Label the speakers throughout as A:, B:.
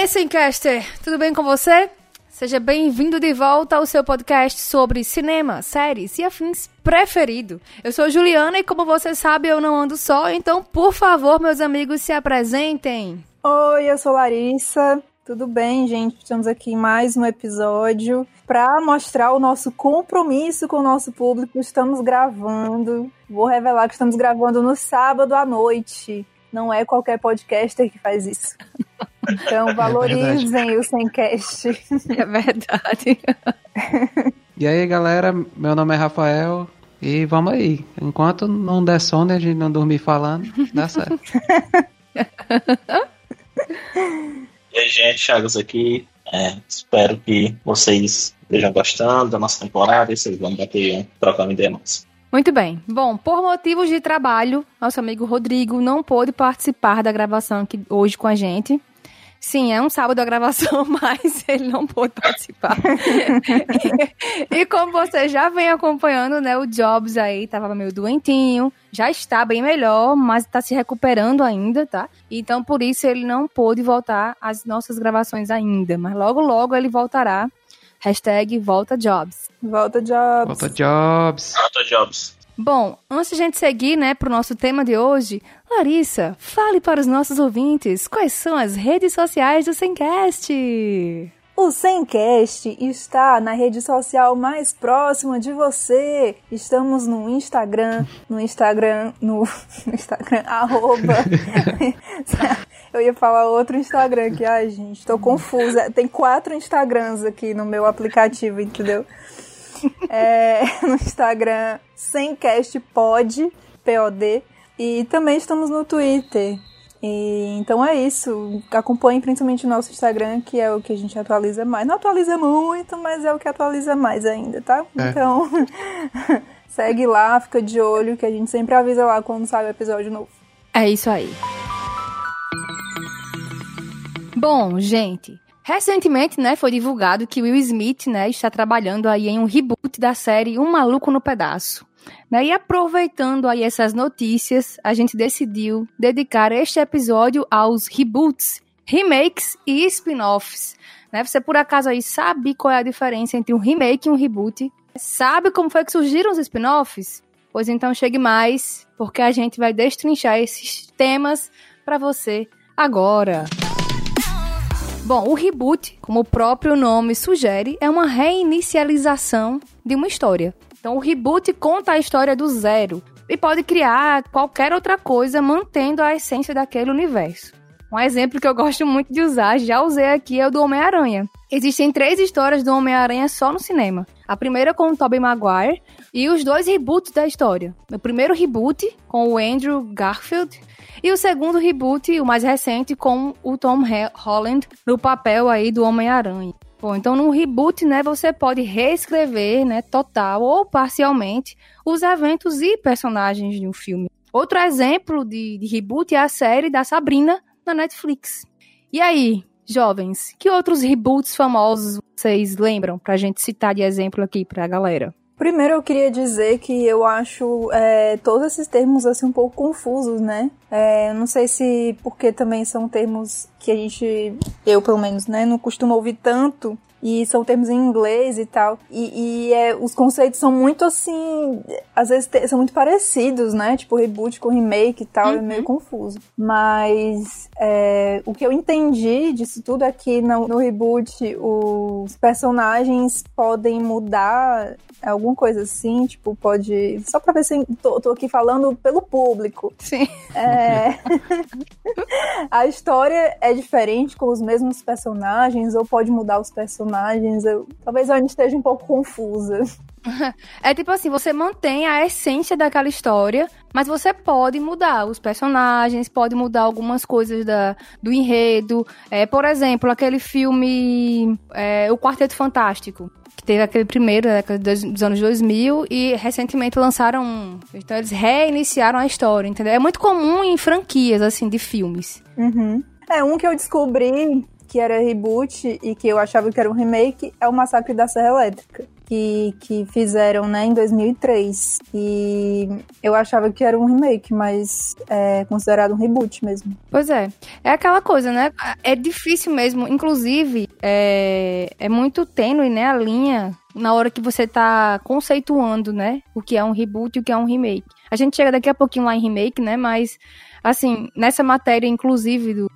A: aí, Simcaster, tudo bem com você? Seja bem-vindo de volta ao seu podcast sobre cinema, séries e afins preferido. Eu sou Juliana e, como você sabe, eu não ando só, então, por favor, meus amigos, se apresentem.
B: Oi, eu sou Larissa. Tudo bem, gente? Estamos aqui em mais um episódio para mostrar o nosso compromisso com o nosso público. Estamos gravando. Vou revelar que estamos gravando no sábado à noite. Não é qualquer podcaster que faz isso. Então é valorizem é o Semcast.
A: É verdade.
C: E aí, galera, meu nome é Rafael e vamos aí. Enquanto não der sono e a gente não dormir falando, dá certo.
D: e aí, gente, Chagas aqui. É, espero que vocês estejam gostando da nossa temporada e vocês vão bater trocar uma ideia mais.
A: Muito bem. Bom, por motivos de trabalho, nosso amigo Rodrigo não pôde participar da gravação aqui hoje com a gente. Sim, é um sábado a gravação, mas ele não pôde participar. e, como você já vem acompanhando, né, o Jobs aí tava meio doentinho, já está bem melhor, mas está se recuperando ainda, tá? Então por isso ele não pôde voltar às nossas gravações ainda, mas logo logo ele voltará. Hashtag volta Jobs.
B: Volta Jobs.
C: Volta Jobs.
D: Volta Jobs.
A: Bom, antes de a gente seguir, né, pro nosso tema de hoje, Larissa, fale para os nossos ouvintes quais são as redes sociais do Semcast.
B: O Semcast está na rede social mais próxima de você. Estamos no Instagram, no Instagram, no, no Instagram, arroba. Eu ia falar outro Instagram aqui, ai gente, tô confusa. Tem quatro Instagrams aqui no meu aplicativo, entendeu? é, no Instagram semcastpod, P-O-D, e também estamos no Twitter. E, então é isso. Acompanhe principalmente o nosso Instagram, que é o que a gente atualiza mais. Não atualiza muito, mas é o que atualiza mais ainda, tá? É. Então, segue lá, fica de olho, que a gente sempre avisa lá quando sai o episódio novo.
A: É isso aí. Bom, gente, Recentemente, né, foi divulgado que Will Smith, né, está trabalhando aí em um reboot da série Um Maluco no Pedaço. Né, e aproveitando aí essas notícias, a gente decidiu dedicar este episódio aos reboots, remakes e spin-offs. Né, você por acaso aí sabe qual é a diferença entre um remake e um reboot? Sabe como foi que surgiram os spin-offs? Pois então chegue mais, porque a gente vai destrinchar esses temas para você agora. Bom, o reboot, como o próprio nome sugere, é uma reinicialização de uma história. Então, o reboot conta a história do zero e pode criar qualquer outra coisa mantendo a essência daquele universo. Um exemplo que eu gosto muito de usar, já usei aqui, é o do Homem-Aranha. Existem três histórias do Homem-Aranha só no cinema. A primeira com o Tobey Maguire e os dois reboots da história. O primeiro reboot com o Andrew Garfield e o segundo reboot, o mais recente, com o Tom Holland no papel aí do Homem-Aranha. Bom, então no reboot, né, você pode reescrever, né, total ou parcialmente os eventos e personagens de um filme. Outro exemplo de, de reboot é a série da Sabrina na Netflix. E aí, jovens, que outros reboots famosos vocês lembram pra gente citar de exemplo aqui pra galera?
B: Primeiro eu queria dizer que eu acho é, todos esses termos assim um pouco confusos, né? É, não sei se porque também são termos que a gente, eu pelo menos, né, não costumo ouvir tanto e são termos em inglês e tal. E, e é, os conceitos são muito assim, às vezes são muito parecidos, né? Tipo reboot com remake e tal, uhum. é meio confuso. Mas é, o que eu entendi disso tudo é que no, no reboot os personagens podem mudar alguma coisa assim, tipo, pode. Só pra ver se tô, tô aqui falando pelo público.
A: Sim.
B: É... a história é diferente com os mesmos personagens, ou pode mudar os personagens. Eu... Talvez eu ainda esteja um pouco confusa.
A: É tipo assim, você mantém a essência daquela história, mas você pode mudar os personagens, pode mudar algumas coisas da, do enredo. É, por exemplo, aquele filme é, O Quarteto Fantástico que teve aquele primeiro década dos anos 2000 e recentemente lançaram um. Então eles reiniciaram a história, entendeu? É muito comum em franquias, assim, de filmes.
B: Uhum. É, um que eu descobri que era reboot e que eu achava que era um remake é o Massacre da Serra Elétrica. que, que fizeram, né, em 2003. E eu achava que era um remake, mas é considerado um reboot mesmo.
A: Pois é. É aquela coisa, né? É difícil mesmo. Inclusive, é, é muito tênue, né, a linha na hora que você tá conceituando, né, o que é um reboot e o que é um remake. A gente chega daqui a pouquinho lá em remake, né, mas, assim, nessa matéria, inclusive, do,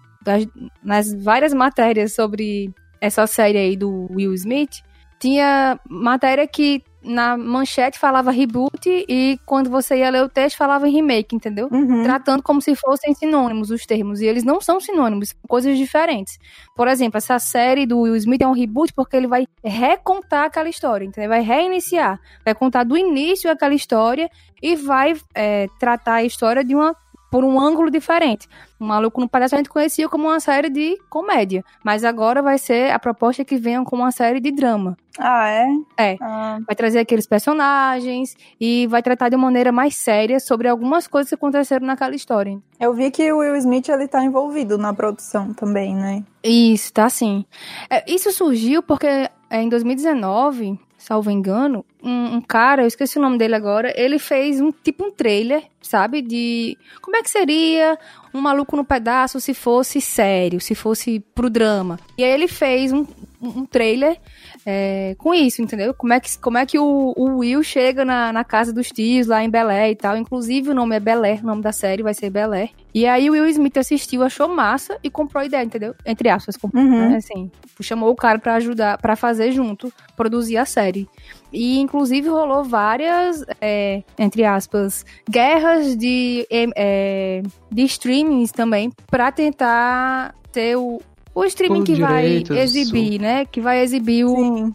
A: nas várias matérias sobre essa série aí do Will Smith, tinha matéria que na manchete falava reboot e quando você ia ler o texto falava em remake, entendeu?
B: Uhum.
A: Tratando como se fossem sinônimos os termos. E eles não são sinônimos, são coisas diferentes. Por exemplo, essa série do Will Smith é um reboot porque ele vai recontar aquela história, entendeu? Vai reiniciar. Vai contar do início aquela história e vai é, tratar a história de uma por um ângulo diferente. O Maluco no Palhaço a gente conhecia como uma série de comédia, mas agora vai ser a proposta que venham como uma série de drama.
B: Ah, é?
A: É.
B: Ah,
A: Vai trazer aqueles personagens e vai tratar de maneira mais séria sobre algumas coisas que aconteceram naquela história.
B: eu vi que o Will Smith ele tá envolvido na produção também, né?
A: Isso, tá sim. É, isso surgiu porque é, em 2019, salvo engano, um, um cara, eu esqueci o nome dele agora, ele fez um tipo um trailer, sabe? De como é que seria um maluco no pedaço se fosse sério, se fosse pro drama. E aí ele fez um, um trailer é, com isso, entendeu? Como é que, como é que o, o Will chega na, na casa dos tios lá em Belé e tal. Inclusive o nome é Belé, o nome da série vai ser Belé. E aí o Will Smith assistiu, achou massa e comprou a ideia, entendeu? Entre aspas, comprou,
B: Uhum.
A: né? Assim, chamou o cara pra ajudar, pra fazer junto, produzir a série. E inclusive rolou várias, é, entre aspas, guerras de, é, é, de streamings também pra tentar ter o, o streaming
C: Os
A: que vai exibir, né? Que vai exibir o,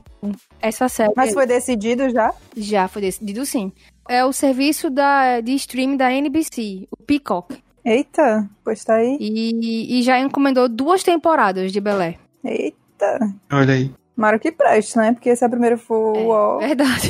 A: essa série.
B: Mas foi decidido já?
A: Já foi decidido sim. É o serviço da, de streaming da NBC, o Peacock.
B: Eita, pois tá aí.
A: E, e já encomendou duas temporadas de Belé.
B: Eita.
C: Olha aí.
B: Tomara que preste, né? Porque se a primeira for
A: É,
B: ó,
A: verdade.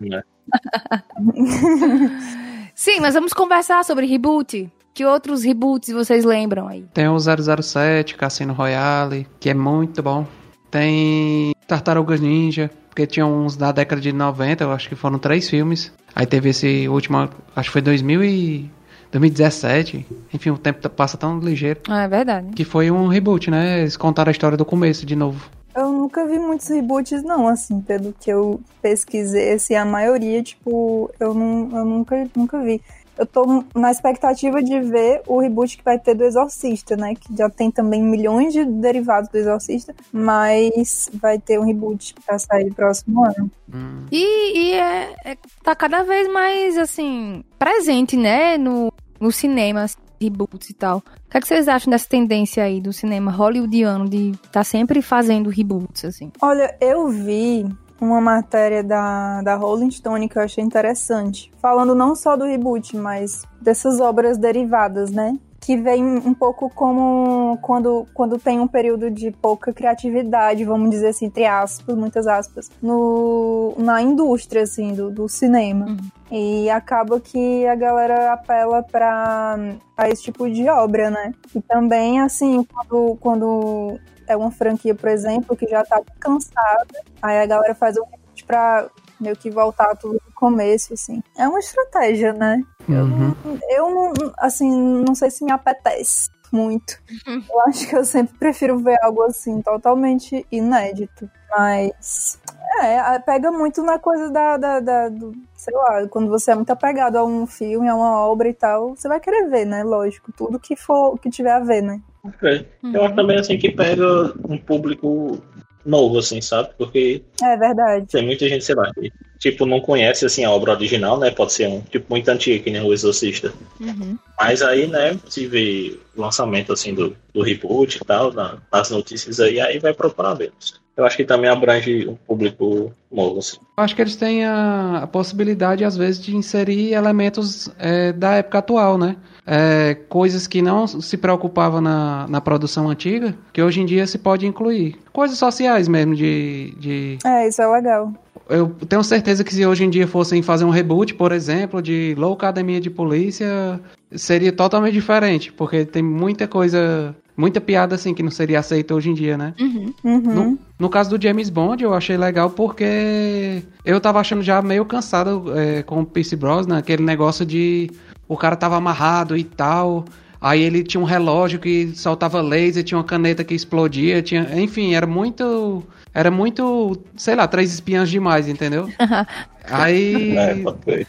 D: Né?
A: sim, mas vamos conversar sobre reboot. Que outros reboots vocês lembram aí?
C: Tem o 007, Cassino Royale, que é muito bom. Tem Tartarugas Ninja, porque tinha uns da década de 90, eu acho que foram três filmes. Aí teve esse último, acho que foi 2000 e 2017. Enfim, o tempo passa tão ligeiro.
A: Ah, é verdade.
C: Que foi um reboot, né? Eles contaram a história do começo de novo.
B: Eu nunca vi muitos reboots, não, assim, pelo que eu pesquisei, assim, a maioria, tipo, eu, não, eu nunca, nunca vi. Eu tô na expectativa de ver o reboot que vai ter do Exorcista, né? Que já tem também milhões de derivados do Exorcista, mas vai ter um reboot pra sair próximo ano.
C: Hum.
A: E, e é, é- tá cada vez mais, assim, presente, né? No, no cinema, reboots e tal. O que, é que vocês acham dessa tendência aí do cinema hollywoodiano de tá sempre fazendo reboots, assim?
B: Olha, eu vi uma matéria da, da Rolling Stone que eu achei interessante, falando não só do reboot, mas dessas obras derivadas, né? Que vem um pouco como quando, quando tem um período de pouca criatividade, vamos dizer assim, entre aspas, muitas aspas, no, na indústria, assim, do, do cinema.
A: Uhum.
B: E acaba que a galera apela pra, pra esse tipo de obra, né? E também, assim, quando, quando é uma franquia, por exemplo, que já tá cansada, aí a galera faz um pra meio que voltar tudo do começo, assim. É uma estratégia, né?
C: Uhum.
B: Eu não, assim, não sei se me apetece muito. Eu acho que eu sempre prefiro ver algo assim, totalmente inédito. Mas. É, pega muito na coisa da, da, da- do, sei lá, quando você é muito apegado a um filme, a uma obra e tal, você vai querer ver, né? Lógico, tudo que for, que tiver a ver, né?
D: Ok. Eu acho também assim que pega um público novo, assim, sabe? Porque
B: É verdade.
D: tem muita gente, sei lá, que, tipo, não conhece assim a obra original, né? Pode ser um tipo muito antigo, que nem o Exorcista.
A: Uhum.
D: Mas aí, né, se vê o lançamento assim do, do reboot e tal, na- nas notícias aí, aí vai procurar ver. Eu acho que também abrange um público novo, assim.
C: Eu acho que eles têm a, a possibilidade, às vezes, de inserir elementos é, da época atual, né? É, coisas que não se preocupavam na, na produção antiga, que hoje em dia se pode incluir. Coisas sociais mesmo, de, de
B: É, isso é legal.
C: eu tenho certeza que se hoje em dia fossem fazer um reboot, por exemplo, de Loucademia de Polícia, seria totalmente diferente, porque tem muita coisa, muita piada assim que não seria aceita hoje em dia, né?
A: Uhum.
B: Uhum.
C: Não, No caso do James Bond, eu achei legal porque eu tava achando já meio cansado é, com o Pierce Brosnan, aquele negócio de o cara tava amarrado e tal. Aí ele tinha um relógio que soltava laser, tinha uma caneta que explodia, tinha, enfim, era muito, era muito, sei lá, três espiãs demais, entendeu? Aí
D: É,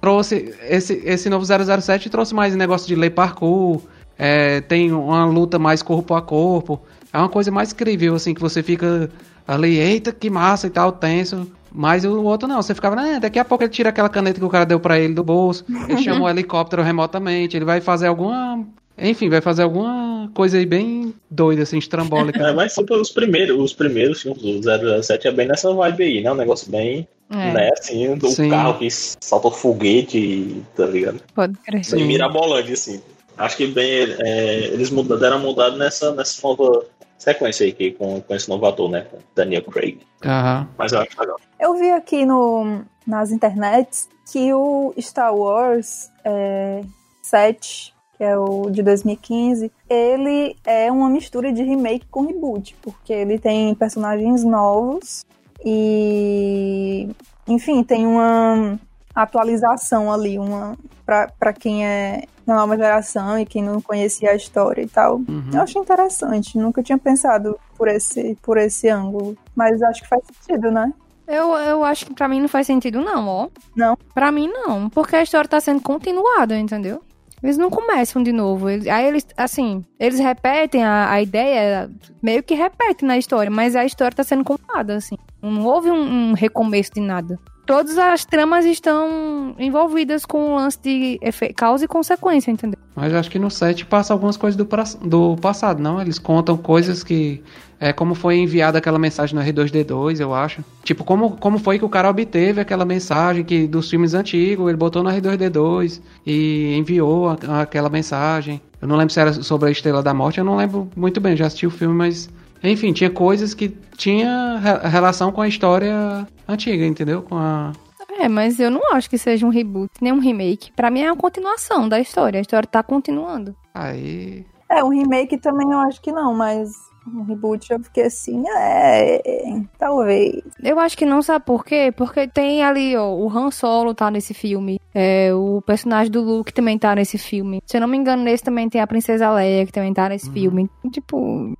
C: trouxe esse esse novo 007 trouxe mais negócio de lei parkour, é, tem uma luta mais corpo a corpo, é uma coisa mais incrível assim que você fica ali, eita que massa e tal, tenso. Mas o outro não, você ficava, né, daqui a pouco ele tira aquela caneta que o cara deu pra ele do bolso, ele chama o helicóptero remotamente, ele vai fazer alguma, enfim, vai fazer alguma coisa aí bem doida assim, estrambólica.
D: É, mas tipo, os primeiros, os primeiros filmes do 007 é bem nessa vibe aí, né? Um negócio bem,
A: É,
D: né, assim, do
C: Sim.
D: carro que salta o foguete, tá ligado?
A: pode crer.
D: Bem mirabolante, assim. Acho que bem, é, eles mudaram, deram uma mudada nessa, nessa nova sequência aí, que, com, com esse novo ator, né? com Daniel Craig.
C: Aham.
D: Mas eu acho legal.
B: Eu vi aqui no, nas internets que o Star Wars é, 7, que é o de 2015, ele é uma mistura de remake com reboot, porque ele tem personagens novos e, enfim, tem uma atualização ali, uma para quem é da nova geração e quem não conhecia a história e tal.
C: Uhum.
B: Eu achei interessante, nunca tinha pensado por esse, por esse ângulo, mas acho que faz sentido, né?
A: Eu, eu acho que pra mim não faz sentido, não, ó.
B: Não?
A: Pra mim, não. Porque a história tá sendo continuada, entendeu? Eles não começam de novo. Eles- aí eles, assim, eles repetem a, a ideia, meio que repetem na história, mas a história tá sendo contada, assim. Não houve um, um recomeço de nada. Todas as tramas estão envolvidas com o lance de causa e consequência, entendeu?
C: Mas acho que no 7 passa algumas coisas do, do passado, não? Eles contam coisas que. É como foi enviada aquela mensagem no R2D2, eu acho. Tipo, como, como foi que o cara obteve aquela mensagem que dos filmes antigos, ele botou no R2D2 e enviou a- aquela mensagem. Eu não lembro se era sobre a Estrela da Morte, eu não lembro muito bem, já assisti o filme, mas. Enfim, tinha coisas que tinha re- relação com a história antiga, entendeu? Com a.
A: É, mas eu não acho que seja um reboot, nem um remake. Pra mim é uma continuação da história. A história tá continuando.
C: Aí.
B: É, um remake também eu acho que não, mas um reboot eu fiquei assim, é, é, talvez.
A: Eu acho que não, sabe por quê? Porque tem ali, ó, o Han Solo tá nesse filme. É, o personagem do Luke também tá nesse filme. Se eu não me engano, nesse também tem a Princesa Leia, que também tá nesse filme. Tipo,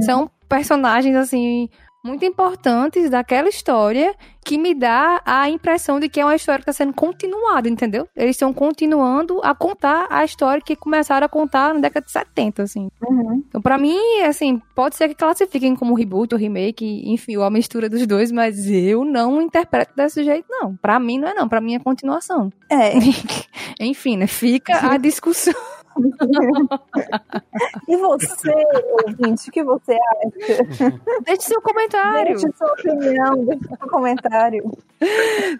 A: são personagens, assim, muito importantes daquela história que me dá a impressão de que é uma história que tá sendo continuada, entendeu? Eles estão continuando a contar a história que começaram a contar na década de 70, assim.
B: Uhum.
A: Então, pra mim, assim, pode ser que classifiquem como reboot ou remake, enfim, ou a mistura dos dois, mas eu não interpreto desse jeito, não. Pra mim não é não, pra mim é continuação.
B: É,
A: enfim, né? Fica a discussão.
B: E você, ouvinte, o que você acha?
A: Deixe seu comentário.
B: Deixe sua opinião, deixe seu comentário.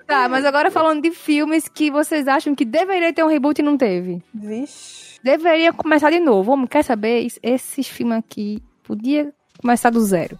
A: Tá, mas agora falando de filmes que vocês acham que deveria ter um reboot e não teve.
B: Vixe.
A: Deveria começar de novo. Vamos, quer saber? Es- Esses filmes aqui podia começar do zero.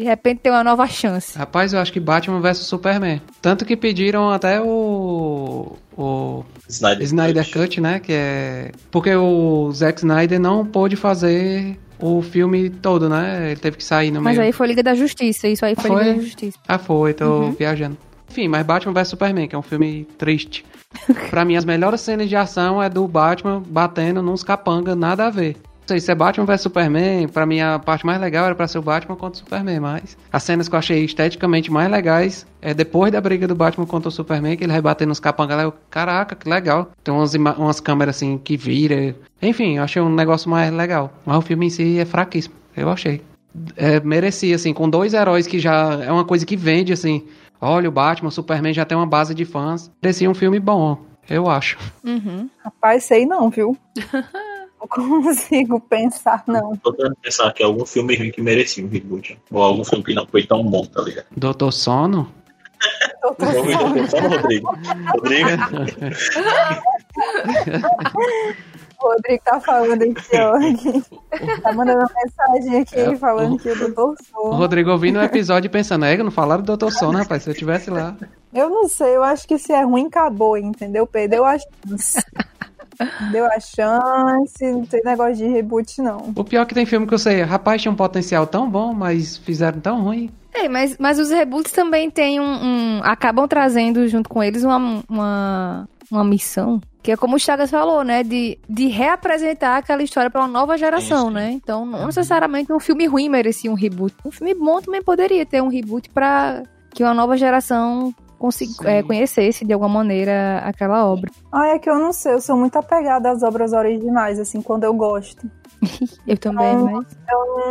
A: De repente ter uma nova chance.
C: Rapaz, eu acho que Batman vs Superman. Tanto que pediram até o. O
D: Snyder,
C: Snyder Cut, né? Que é. Porque o Zack Snyder não pôde fazer o filme todo, né? Ele teve que sair no
A: Mas
C: meio.
A: aí foi Liga da Justiça. Isso aí foi,
C: Foi?
A: Liga da Justiça.
C: Ah, foi, tô
A: Uhum.
C: viajando. Enfim, mas Batman vs Superman, que é um filme triste. pra mim, as melhores cenas de ação é do Batman batendo nos capanga, nada a ver. Não sei se é Batman vs Superman, pra mim a parte mais legal era pra ser o Batman contra o Superman, mas as cenas que eu achei esteticamente mais legais é depois da briga do Batman contra o Superman, que ele vai bater nos capanga lá, eu, caraca, que legal. Tem umas, umas câmeras assim que vira. Enfim, eu achei um negócio mais legal. Mas o filme em si é fraquíssimo, eu achei é, merecia, assim, com dois heróis que já é uma coisa que vende, assim. Olha, o Batman, o Superman já tem uma base de fãs. Merecia um filme bom, eu acho.
A: Uhum.
B: Rapaz, sei não, viu? Não consigo pensar, não.
D: Tô tentando pensar que algum filme ruim que merecia um reboot. Ou algum filme que não foi tão bom, tá ligado?
C: Doutor Sono?
B: Eu tô
D: Vamos
B: só-
D: ver, só no Rodrigo. Rodrigo,
B: O Rodrigo tá falando aqui, ó. Tá mandando uma mensagem aqui
C: É,
B: falando
C: o-
B: que o doutor
C: O
B: Sono.
C: Rodrigo ouvindo o episódio e pensando, é, não falaram do Doutor Sono, rapaz, se eu tivesse lá.
B: Eu não sei, eu acho que se é ruim, acabou, entendeu? Perdeu a chance. Deu a chance, não tem negócio de reboot, não.
C: O pior é que tem filme que eu sei, rapaz, tinha um potencial tão bom, mas fizeram tão ruim.
A: É, mas, mas os reboots também têm um, um- acabam trazendo junto com eles uma, uma, uma missão. Que é como o Chagas falou, né? De, de reapresentar aquela história para uma nova geração, né? Então, não necessariamente um filme ruim merecia um reboot. Um filme bom também poderia ter um reboot para que uma nova geração. É, conhecesse de alguma maneira aquela obra.
B: Ah, é que eu não sei, eu sou muito apegada às obras originais, assim, quando eu gosto.
A: Eu também,
B: Então,
A: mas.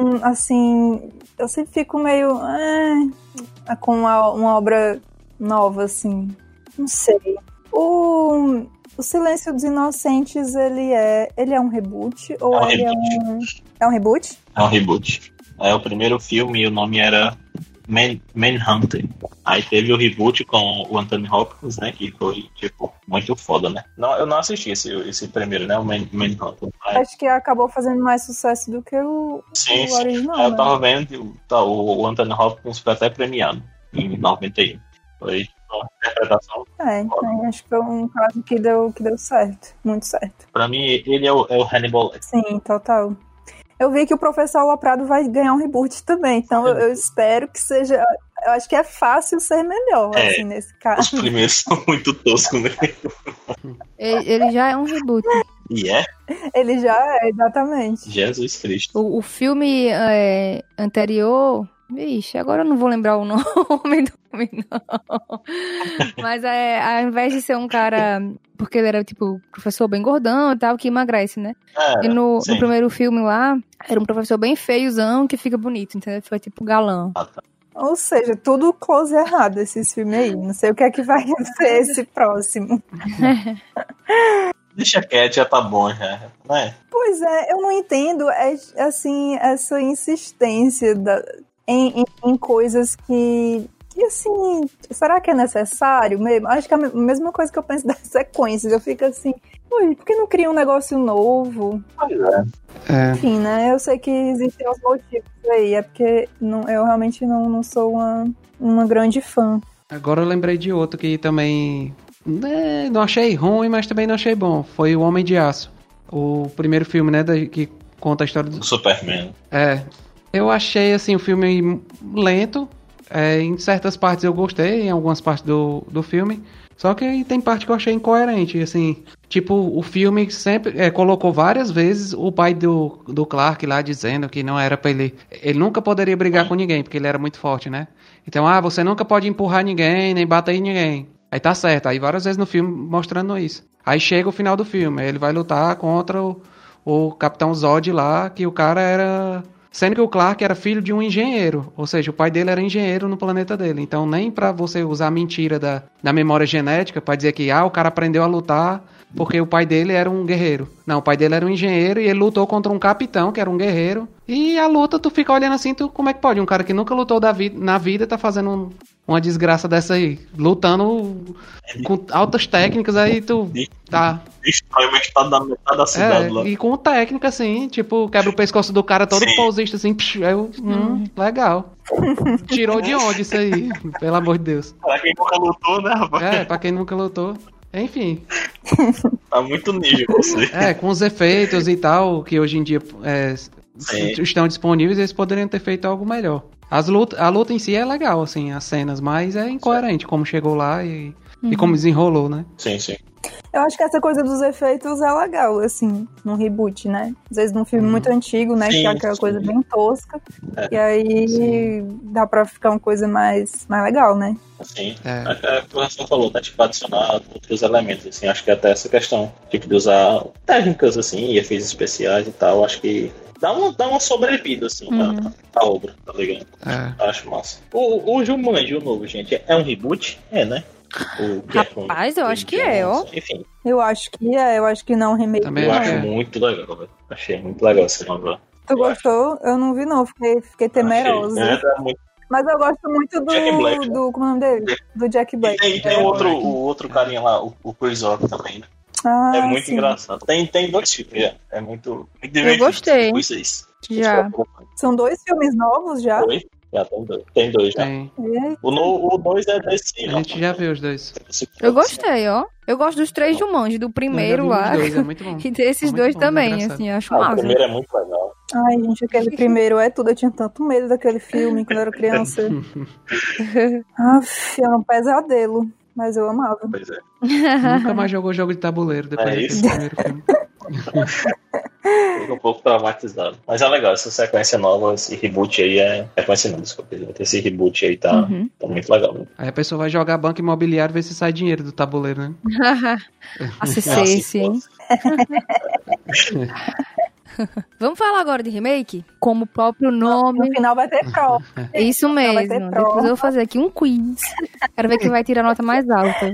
B: Hum, assim, eu sempre fico meio. é, com uma, uma obra nova, assim. Não sei. O, o Silêncio dos Inocentes, ele é. Ele é um reboot? Ou
D: É um
B: ele é
D: reboot.
B: um. É um reboot?
D: É um reboot. É o primeiro filme e o nome era Man, Manhunter. Aí teve o reboot com o Anthony Hopkins, né? Que foi, tipo, muito foda, né? Não, eu não assisti esse, esse primeiro, né? O Man. Mas,
B: Acho que acabou fazendo mais sucesso do que o,
D: sim,
B: o
D: sim.
B: original.
D: Aí eu
B: né?
D: tava vendo, tá, o, Anthony Hopkins foi até premiado em 91. Foi interpretação.
B: É, então, acho que foi um caso que deu, que deu certo. Muito certo.
D: Pra mim, ele é o, é o Hannibal Lecter.
B: Sim, total. Eu vi que o professor Loprado vai ganhar um reboot também, então eu, eu espero que seja. Eu acho que é fácil ser melhor,
D: É.
B: assim, nesse
D: Os
B: caso.
D: primeiros são muito toscos, né?
A: Ele, ele já é um reboot.
D: E é
B: Ele já é, exatamente.
D: Jesus Cristo.
A: O, o filme é, anterior. Vixe, agora eu não vou lembrar o nome do filme, não. Mas é, ao invés de ser um cara. Porque ele era, tipo, professor bem gordão e tal, que emagrece, né?
D: É,
A: E no, no primeiro filme lá, era um professor bem feiozão que fica bonito, entendeu? Fica tipo galã.
B: Ou seja, tudo close errado esses filmes aí. Não sei o que é que vai ser esse próximo.
D: Deixa quieto, já tá bom já. Né?
B: Pois é, eu não entendo é, assim, essa insistência da- em, em- em coisas que. que assim, será que é necessário mesmo? Acho que é a me- mesma coisa que eu penso das sequências. Eu fico assim, ui, por que não cria um negócio novo?
D: Pois é.
C: É,
B: Enfim, né? Eu sei que existem os motivos aí, é porque não, eu realmente não, não sou uma, uma grande fã.
C: agora eu lembrei de outro que também né, não achei ruim, mas também não achei bom. Foi o Homem de Aço. O primeiro filme, né, da- que conta a história do
D: O Superman.
C: É. Eu achei assim o filme lento. É, em certas partes eu gostei, em algumas partes do, do filme. Só que tem parte que eu achei incoerente, assim. Tipo, o filme sempre é, colocou várias vezes o pai do, do Clark lá dizendo que não era pra ele. Ele nunca poderia brigar com ninguém, porque ele era muito forte, né? Então, ah, você nunca pode empurrar ninguém, nem bater em ninguém. Aí tá certo. Aí várias vezes no filme mostrando isso. Aí chega o final do filme, ele vai lutar contra o, o Capitão Zod lá, que o cara era. Sendo que o Clark era filho de um engenheiro, ou seja, o pai dele era engenheiro no planeta dele. Então, nem pra você usar a mentira da, da memória genética pra dizer que ah, o cara aprendeu a lutar porque o pai dele era um guerreiro. Não, o pai dele era um engenheiro e ele lutou contra um capitão que era um guerreiro. E a luta, tu fica olhando assim, tu, como é que pode? Um cara que nunca lutou da vida, na vida tá fazendo um- uma desgraça dessa aí, lutando com altas técnicas, aí tu tá
D: Destrói o estado da metade da cidade
C: é,
D: lá.
C: e com técnica, assim, tipo, quebra o pescoço do cara todo
D: Sim.
C: pausista, assim, psh, aí eu, hum, legal. Tirou de onde isso aí? Pelo amor de Deus.
D: Pra quem nunca lutou, né, rapaz?
C: É, pra quem nunca lutou. Enfim,
D: Tá muito ninja você.
C: é, com os efeitos e tal, que hoje em dia é, estão disponíveis, eles poderiam ter feito algo melhor. As luta, a luta em si é legal, assim, as cenas, mas é incoerente como chegou lá e, e como desenrolou, né?
D: Sim, sim.
B: Eu acho que essa coisa dos efeitos é legal, assim, num reboot, né? Às vezes num filme muito antigo, né?
D: Sim,
B: que é aquela
D: sim.
B: coisa bem tosca.
D: É.
B: E aí
C: Sim.
B: dá pra ficar uma coisa mais, mais legal, né?
D: Assim,
C: É.
D: é. é, como você falou, né? Tipo, adicionar outros elementos, assim, acho que até essa questão, tipo, de usar técnicas, assim, e efeitos especiais e tal, acho que dá uma, dá uma sobrevida, assim,
A: Uhum.
D: obra, tá ligado?
C: É.
D: Acho massa. O, o Jumanji, o novo, gente, é um reboot? É, né? É
A: Rapaz, eu acho que é, ó.
D: Enfim,
B: Eu acho que é, eu acho que não, remake.
C: Também
D: eu acho
C: é.
D: muito legal, velho. Achei muito legal esse nova.
B: Tu gostou? Eu não vi, não, fiquei, fiquei temerosa.
D: Achei, é, é muito-
B: Mas eu gosto muito do.
D: Né?
B: do como é o nome dele? Do Jack
D: E
B: Black.
D: tem, tem
B: É.
D: o outro, o outro carinha lá, o, o Chris Rock também, né?
B: Ah,
D: É muito
B: sim.
D: engraçado. Tem, tem dois filmes, é. É muito, muito divertido.
A: gostei.
D: Tipo isso aí.
A: Já.
B: São dois filmes novos já?
D: Oi? Já tem dois. Tem dois já.
C: Tem.
D: O, no, o dois é desse.
C: A gente já viu os dois.
A: Eu gostei, ó. Eu gosto dos três Jumanji, do primeiro
C: Eu já vi
A: lá.
C: os dois, é muito bom.
A: E desses
C: Muito
A: dois
C: bom,
A: também,
C: engraçado.
A: assim, eu acho
D: Ah, o
A: massa.
D: primeiro é muito legal.
B: Ai, gente, aquele primeiro é tudo. Eu tinha tanto medo daquele filme quando eu era criança. Aff, era um pesadelo. Mas eu amava.
D: Pois é.
C: Nunca mais jogou jogo de tabuleiro depois
D: É isso?
C: primeiro filme.
D: Fica um pouco traumatizado. Mas é legal, essa sequência nova, esse reboot aí é. Sequência não, desculpa. Esse reboot aí tá,
A: Uhum.
D: tá muito legal. Né?
C: Aí a pessoa vai jogar banco imobiliário e ver se sai dinheiro do tabuleiro, né?
A: Assistei
D: Ah,
A: Vamos falar agora de remake? Como o próprio nome.
B: No final vai ter prova.
A: É isso mesmo.
B: ter
A: Depois
B: prova.
A: eu vou fazer aqui um quiz. Quero ver quem vai tirar a nota mais alta.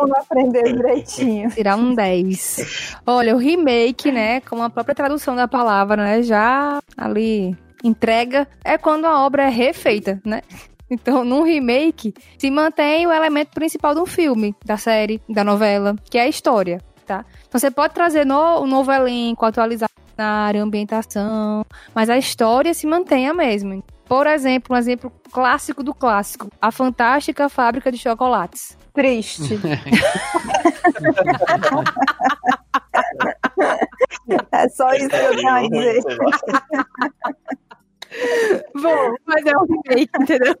B: Vai aprender direitinho.
A: Tirar um 10. Olha, o remake, né? Como a própria tradução da palavra, né? Já ali entrega é quando a obra é refeita, né? Então, num remake, se mantém o elemento principal do filme, da série, da novela, que é a história, tá? Então, você pode trazer no, um novo elenco, atualizar na área, ambientação, mas a história se mantém a mesma. Por exemplo, um exemplo clássico do clássico, a fantástica fábrica de chocolates.
B: Triste. É só isso que eu tenho a dizer.
A: Bom, mas é um remake, entendeu?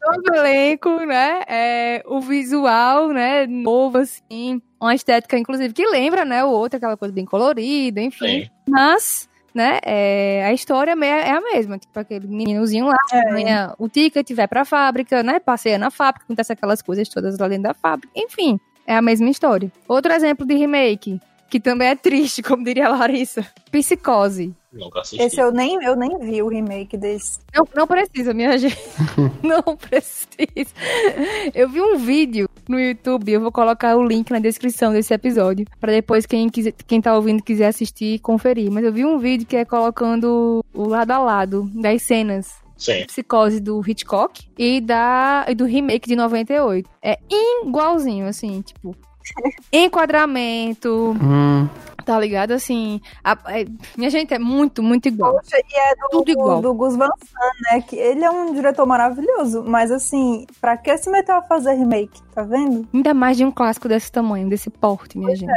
A: Novo elenco, né? É, o visual, né? Novo, assim. Uma estética, inclusive, que lembra, né? O outro, aquela coisa bem colorida, enfim.
D: Sim.
A: Mas, né? É, a história é a mesma. Tipo, aquele meninozinho lá
B: É.
A: ganha o ticket, vai pra fábrica, né? Passeia na fábrica, acontece aquelas coisas todas lá dentro da fábrica. Enfim, é a mesma história. Outro exemplo de remake, que também é triste, como diria a Larissa. Psicose.
D: Nunca assisti.
B: Esse eu nem, eu nem vi o remake desse.
A: Não, não precisa, minha gente. não precisa. Eu vi um vídeo no YouTube, eu vou colocar o link na descrição desse episódio, pra depois quem quiser, quem tá ouvindo quiser assistir conferir. Mas eu vi um vídeo que é colocando o lado a lado das cenas
D: Sim.
A: Psicose do Hitchcock e da e do remake de 98. É igualzinho, assim, tipo, enquadramento,
C: Hum,
A: tá ligado? Assim, a- é- minha gente é muito, muito igual.
B: Poxa, e é do,
A: Tudo igual.
B: do Gus Van Sant, né? Que ele é um diretor maravilhoso, mas assim, pra que se meteu a fazer remake? Tá vendo?
A: Ainda mais de um clássico desse tamanho, desse porte, minha gente.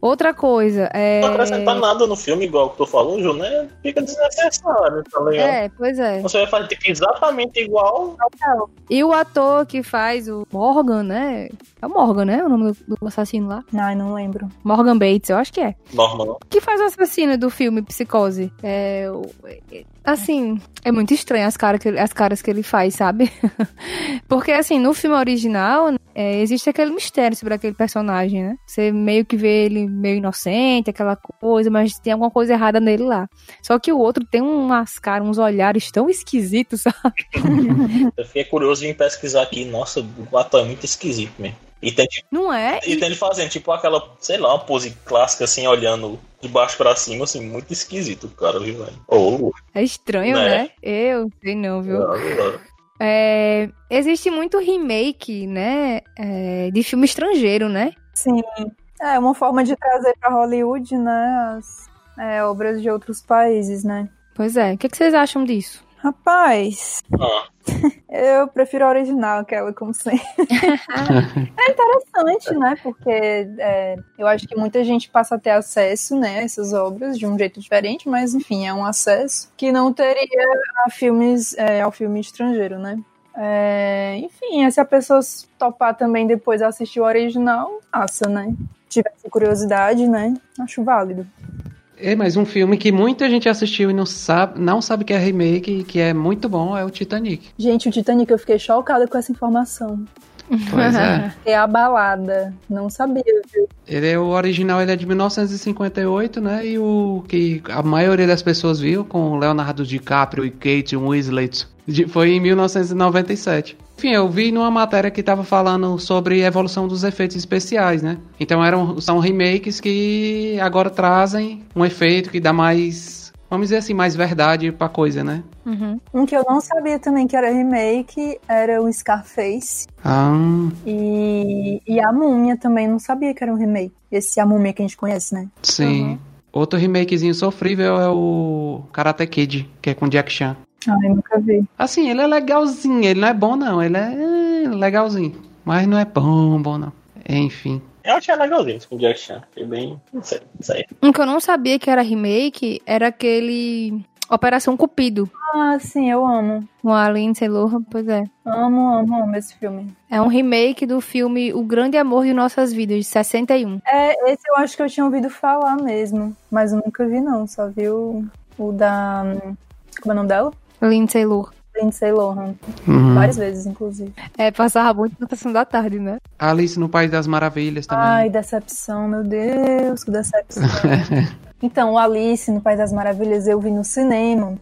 A: Outra coisa, é.
D: Não acrescentar nada no filme, igual que tu falou, Ju, né? Fica desnecessário, tá ligado?
A: É, pois é.
D: Você vai fazer tipo, exatamente igual.
A: E o ator que faz o Morgan, né? É o Morgan, né? O nome do, do assassino lá.
B: Ai, não lembro.
A: Morgan Bates, eu acho que é.
D: Normal.
A: Que faz o assassino do filme Psicose. É. Assim, é muito estranho as caras que, ele- as caras que ele faz, sabe? Porque, assim, no filme original, é, existe aquele mistério sobre aquele personagem, né? Você meio que vê ele meio inocente, aquela coisa, mas tem alguma coisa errada nele lá. Só que o outro tem umas caras, uns olhares tão esquisitos, sabe?
D: Eu fiquei curioso em pesquisar aqui. Nossa, o ator é muito esquisito mesmo. E tem, tipo,
A: Não é?
D: e tem ele fazendo, tipo, aquela, sei lá, uma pose clássica, assim, olhando de baixo pra cima, assim, muito esquisito o cara, viu, velho? Ô,
A: É estranho,
D: Né?
A: né? Eu sei não, viu?
D: louco.
A: É, existe muito remake, né? é, de filme estrangeiro, né?
B: Sim. É uma forma de trazer pra Hollywood, né? As é, obras de outros países, né?
A: Pois é. O que, que vocês acham disso?
B: Rapaz,
D: Ah,
B: eu prefiro a original, aquela como sempre. é interessante, né? Porque é, eu acho que muita gente passa a ter acesso, né, a essas obras de um jeito diferente, mas enfim, é um acesso que não teria a filmes, é, ao filme estrangeiro, né? É, enfim, se a pessoa topar também depois assistir o original, massa, né? Tivesse curiosidade, né? Acho válido.
C: É, mas um filme que muita gente assistiu e não sabe, não sabe que é remake e que é muito bom é o Titanic.
B: Gente, o Titanic, eu fiquei chocada com essa informação.
C: Pois é.
B: É abalada. Não sabia, viu?
C: Ele é o original, ele é de 1958, né? E o que a maioria das pessoas viu com o Leonardo DiCaprio e Kate Winslet foi em 1997. Enfim, eu vi numa matéria que tava falando sobre a evolução dos efeitos especiais, né? Então eram são remakes que agora trazem um efeito que dá mais, vamos dizer assim, mais verdade pra coisa, né?
A: Uhum.
B: Um que eu não sabia também que era remake era o Scarface.
C: Ah,
B: E, e a Múmia também não sabia que era um remake. Esse A Múmia que a gente conhece, né?
C: sim.
A: Uhum.
C: Outro remakezinho sofrível é o Karate Kid, que é com Jack Chan.
B: Ai, nunca vi.
C: Assim, ele é legalzinho, ele não é bom não, ele é legalzinho. Mas não é bom, bom não. Enfim.
D: Eu achei legalzinho com o Jack Chan. Foi bem. Não sei, não sei.
A: Um que eu não sabia que era remake era aquele Operação Cupido,
B: Ah, sim, eu amo.
A: com a Lindsay Lohan, pois é.
B: Amo, amo, amo esse filme.
A: É um remake do filme O Grande Amor de Nossas Vidas, de 61.
B: É, esse eu acho que eu tinha ouvido falar mesmo. Mas eu nunca vi, não. Só vi o, o da. Como é o nome dela?
A: Lindsay Lohan.
B: Lindsay Lohan.
C: Uhum.
B: Várias vezes, inclusive.
A: É, passava muito na sessão da tarde, né?
C: Alice no País das Maravilhas também.
B: Ai, decepção, meu Deus, que decepção. então, o Alice no País das Maravilhas eu vi no cinema.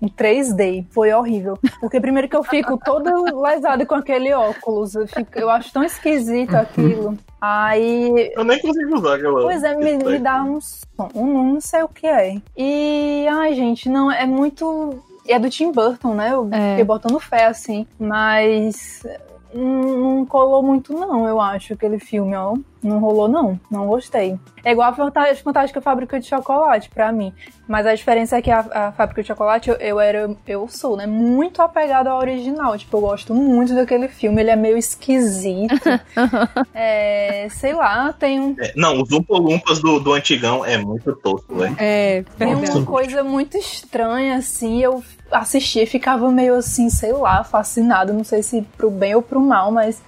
B: Em 3D, foi horrível. Porque primeiro que eu fico toda lesada com aquele óculos. Eu, fico- eu acho tão esquisito aquilo. Aí
D: Eu nem consigo usar aquela.
B: Pois é, me, me dá um som, um não sei o que é. E, ai, gente, não, é muito. É do Tim Burton, né? Eu
A: É.
B: fiquei botando fé, assim. Mas não, não colou muito, não, eu acho, aquele filme, ó. Não rolou, não. Não gostei. É igual a Fantástica, Fantástica Fábrica de Chocolate, pra mim. Mas a diferença é que a, a Fábrica de Chocolate, eu, eu era. Eu sou, né? Muito apegada ao original. Tipo, eu gosto muito daquele filme. Ele é meio esquisito. é, sei lá, tem um.
D: É, não, os Umpa Lumpas do, do antigão é muito tosco, velho.
A: É,
B: Tem
A: verdade.
B: uma coisa muito estranha, assim, eu assistia e ficava meio assim, sei lá, fascinado, não sei se pro bem ou pro mal, mas.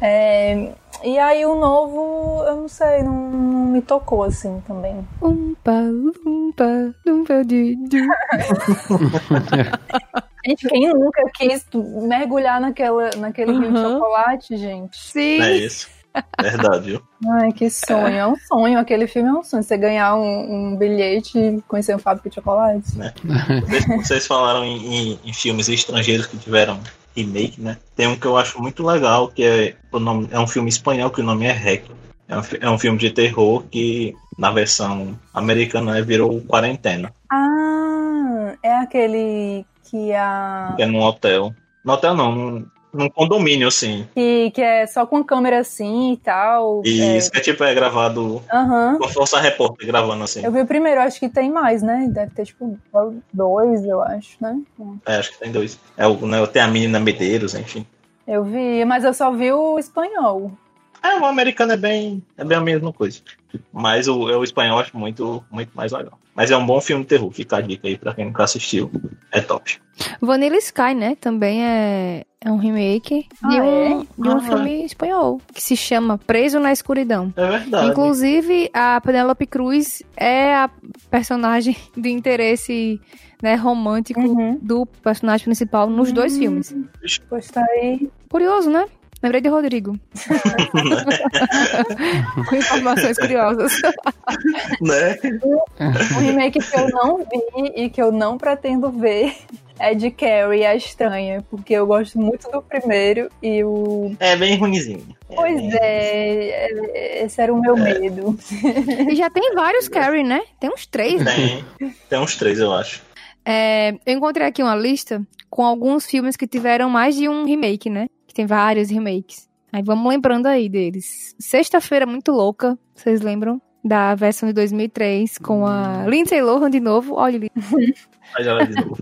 B: é, E aí o novo, eu não sei, não, não me tocou assim também.
A: Umpa, lumpa, lumpa, du.
B: Gente, quem nunca quis mergulhar naquela, naquele rio de
A: Uhum.
B: chocolate, gente?
A: Sim.
D: É isso. Verdade, viu?
B: Ai, que sonho. É um sonho. Aquele filme é um sonho. Você ganhar um, um bilhete e conhecer um fábrica de chocolate.
D: Vocês- Vocês falaram em, em- em filmes estrangeiros que tiveram remake, né? Tem um que eu acho muito legal, que é, o nome, é um filme espanhol que o nome é Rec. É um, é um filme de terror que, na versão americana, né, virou Quarentena.
B: Ah, é aquele que a.
D: Que é num hotel. No hotel não, num, num condomínio, assim.
B: Que, que é só com a câmera assim e tal.
D: E isso que é tipo, é gravado
B: É, Aham.
D: com a força repórter gravando assim.
B: Eu vi o primeiro, acho que tem mais, né? Deve ter, tipo, dois, eu acho, né?
D: É, acho que tem dois. É o, né, tem a menina Medeiros, enfim.
B: Eu vi, mas eu só vi o espanhol.
D: É, o americano é bem, é bem a mesma coisa. Mas o, o espanhol eu acho muito, muito mais legal. Mas é um bom filme de terror, fica a dica aí pra quem nunca assistiu. É top.
A: Vanilla Sky, né? Também é, é um remake de
B: Ah,
A: um,
B: é?
A: de um
D: Ah.
A: filme espanhol, que se chama Preso na Escuridão.
D: É verdade.
A: Inclusive, a Penélope Cruz é a personagem de interesse né, romântico
B: Uhum.
A: do personagem principal nos dois filmes.
B: Gostei.
A: Curioso, né? Lembrei de Rodrigo. Com informações curiosas.
D: né?
B: Um remake que eu não vi e que eu não pretendo ver é de Carrie, a Estranha. Porque eu gosto muito do primeiro e o.
D: É bem ruimzinho. É
B: Pois
D: bem-
B: é, é, esse era o meu medo.
A: E já tem vários Carrie, né? Tem uns três. né?
D: Tem, tem uns três, eu acho.
A: É, eu encontrei aqui uma lista com alguns filmes que tiveram mais de um remake, né? Que tem vários remakes. Aí vamos lembrando aí deles. Sexta-feira Muito Louca, vocês lembram? Da versão de 2003, com a Lindsay Lohan de novo. Olha,
D: Mas ela de novo.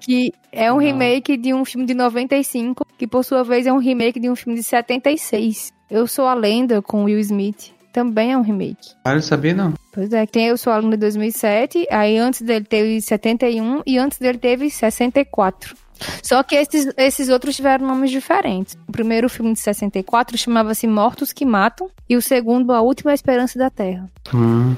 A: Que é um remake de um filme de 95, que por sua vez é um remake de um filme de 76. Eu Sou a Lenda, com Will Smith. Também é um remake.
C: Ah, eu não sabia não.
A: Pois é, tem Eu Sou a Lenda de 2007, aí antes dele teve 71 e antes dele teve 64. Só que esses, esses outros tiveram nomes diferentes. O primeiro filme de 64 chamava-se Mortos que Matam e o segundo A Última Esperança da Terra.
C: Hum.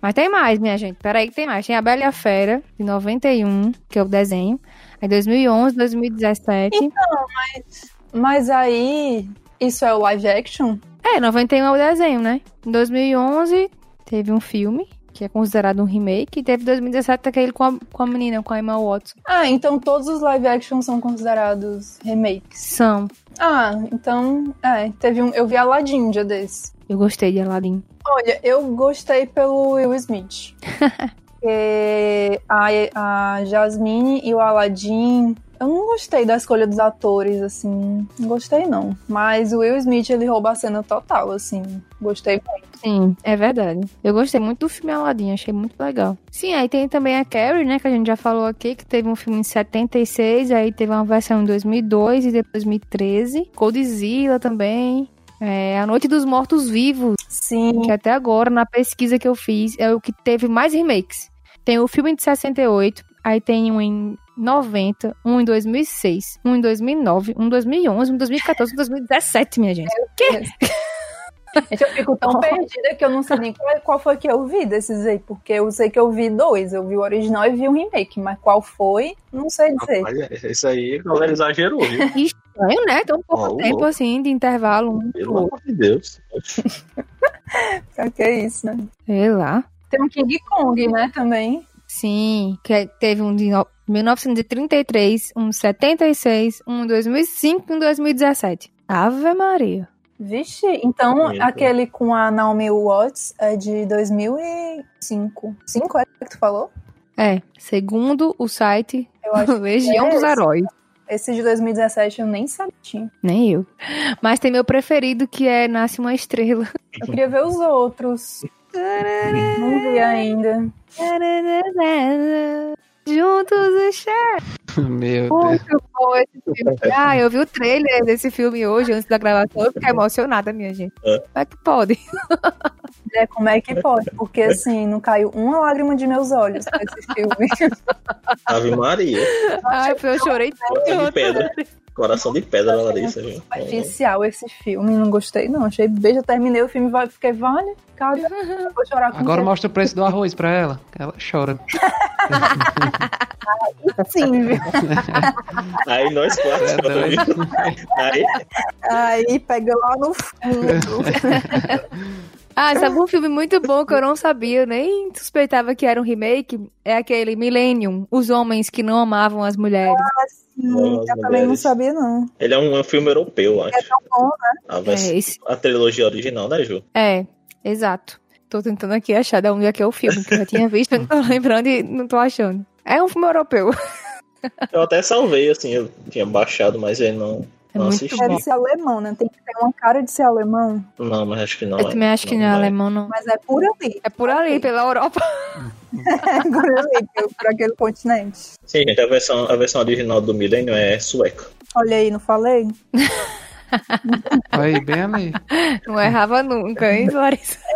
A: Mas tem mais, minha gente. Peraí que tem mais. Tem A Bela e a Fera, de 91, que é o desenho. Aí 2011, 2017.
B: Mas aí, isso é o live action?
A: É, 91 é o desenho, né? Em 2011 teve um filme, que é considerado um remake. E teve 2017 aquele com a, com a menina, com a Emma Watson.
B: Ah, então todos os live action são considerados remakes.
A: São.
B: Ah, então, é, teve um, eu vi Aladdin um dia desse.
A: Eu gostei de Aladdin.
B: Olha, eu gostei pelo Will Smith. Porque a, a Jasmine e o Aladdin, eu não gostei da escolha dos atores, assim, não gostei não. Mas o Will Smith, ele rouba a cena total, assim, gostei muito.
A: Sim, é verdade. Eu gostei muito do filme Aladdin, achei muito legal. Sim, aí tem também a Carrie, né, que a gente já falou aqui, que teve um filme em 76, aí teve uma versão em 2002 e depois 2013. Godzilla também. É, A Noite dos Mortos Vivos,
B: Sim.
A: que até agora, na pesquisa que eu fiz, é o que teve mais remakes. Tem o filme de 68, aí tem um em 90, um em 2006, um em 2009, um em 2011, um em 2014, um em 2017, minha gente.
B: Gente, eu fico tão perdida que eu não sei nem qual, qual foi que eu vi desses aí, porque eu sei que eu vi dois. Eu vi o original e vi o remake, mas qual foi, não sei dizer.
D: Olha, isso aí a galera exagerou, viu?
A: Estranho, né? Tão pouco
D: Ó, o
A: tempo
D: louco.
A: assim de intervalo um
D: Pelo amor de Deus.
B: Pra que isso, né?
A: Sei lá.
B: Tem um King Kong, né, também.
A: Sim, que é- teve um de no- 1933, um de 76, um em 2005 e um em 2017. Ave Maria.
B: Vixe, então aquele com a Naomi Watts é de 2005. Cinco é que tu falou?
A: É, segundo o site
B: Eu acho
A: Legião
B: é
A: dos
B: esse.
A: Heróis.
B: Esse de 2017 eu nem sabia. que tinha.
A: Nem eu. Mas tem meu preferido que é Nasce uma Estrela.
B: Eu queria ver os outros. Não vi ainda.
A: Juntos e Cher.
C: Meu Deus.
A: Muito bom esse filme. Ah, eu vi o trailer desse filme hoje, antes da gravação. Eu fiquei emocionada, minha gente.
D: É.
A: Como é que pode?
B: É, como é que pode? Porque assim, não caiu uma lágrima de meus olhos com esse filme.
D: Ave Maria.
A: Ai, eu chorei tanto.
D: Coração de pedra, Larissa, viu?
B: Artificial esse filme, não gostei não. Achei beijo, terminei o filme e fiquei, vale, cara, vou chorar com
C: Agora
B: você.
C: mostra o preço do arroz pra ela. Ela chora.
B: Sim, viu?
D: Aí nós quatro.
C: É.
D: Aí,
B: Aí pega lá no fundo.
A: Ah, sabe um filme muito bom que eu não sabia, eu nem suspeitava que era um remake? É aquele Millennium, Os Homens que Não Amavam as Mulheres.
B: Sim,
D: Nossa,
B: eu também não sabia não.
D: ele é um, é um filme europeu, acho.
B: É tão bom, né?
D: A, vers-
A: É, esse,
D: a trilogia original, né, Ju?
A: é, exato. Tô tentando aqui achar de onde é que é o filme, que eu já tinha visto, não tô lembrando e não tô achando. É um filme europeu.
D: Eu até salvei, assim, eu tinha baixado, mas eu não,
A: É
D: não
A: muito
D: assisti.
A: bom.
B: Deve ser alemão, né? Tem que ter uma cara de ser alemão.
D: Não, mas acho que não.
A: Eu também acho que não é alemão, não.
B: Mas é por ali.
A: É por ali, pela Europa.
B: É por ali, por- por aquele continente.
D: Sim, gente, a versão, a versão original do Millennium é sueca.
B: Olha aí, não falei?
C: Aí, bem ali.
A: Não errava nunca, hein, Larissa?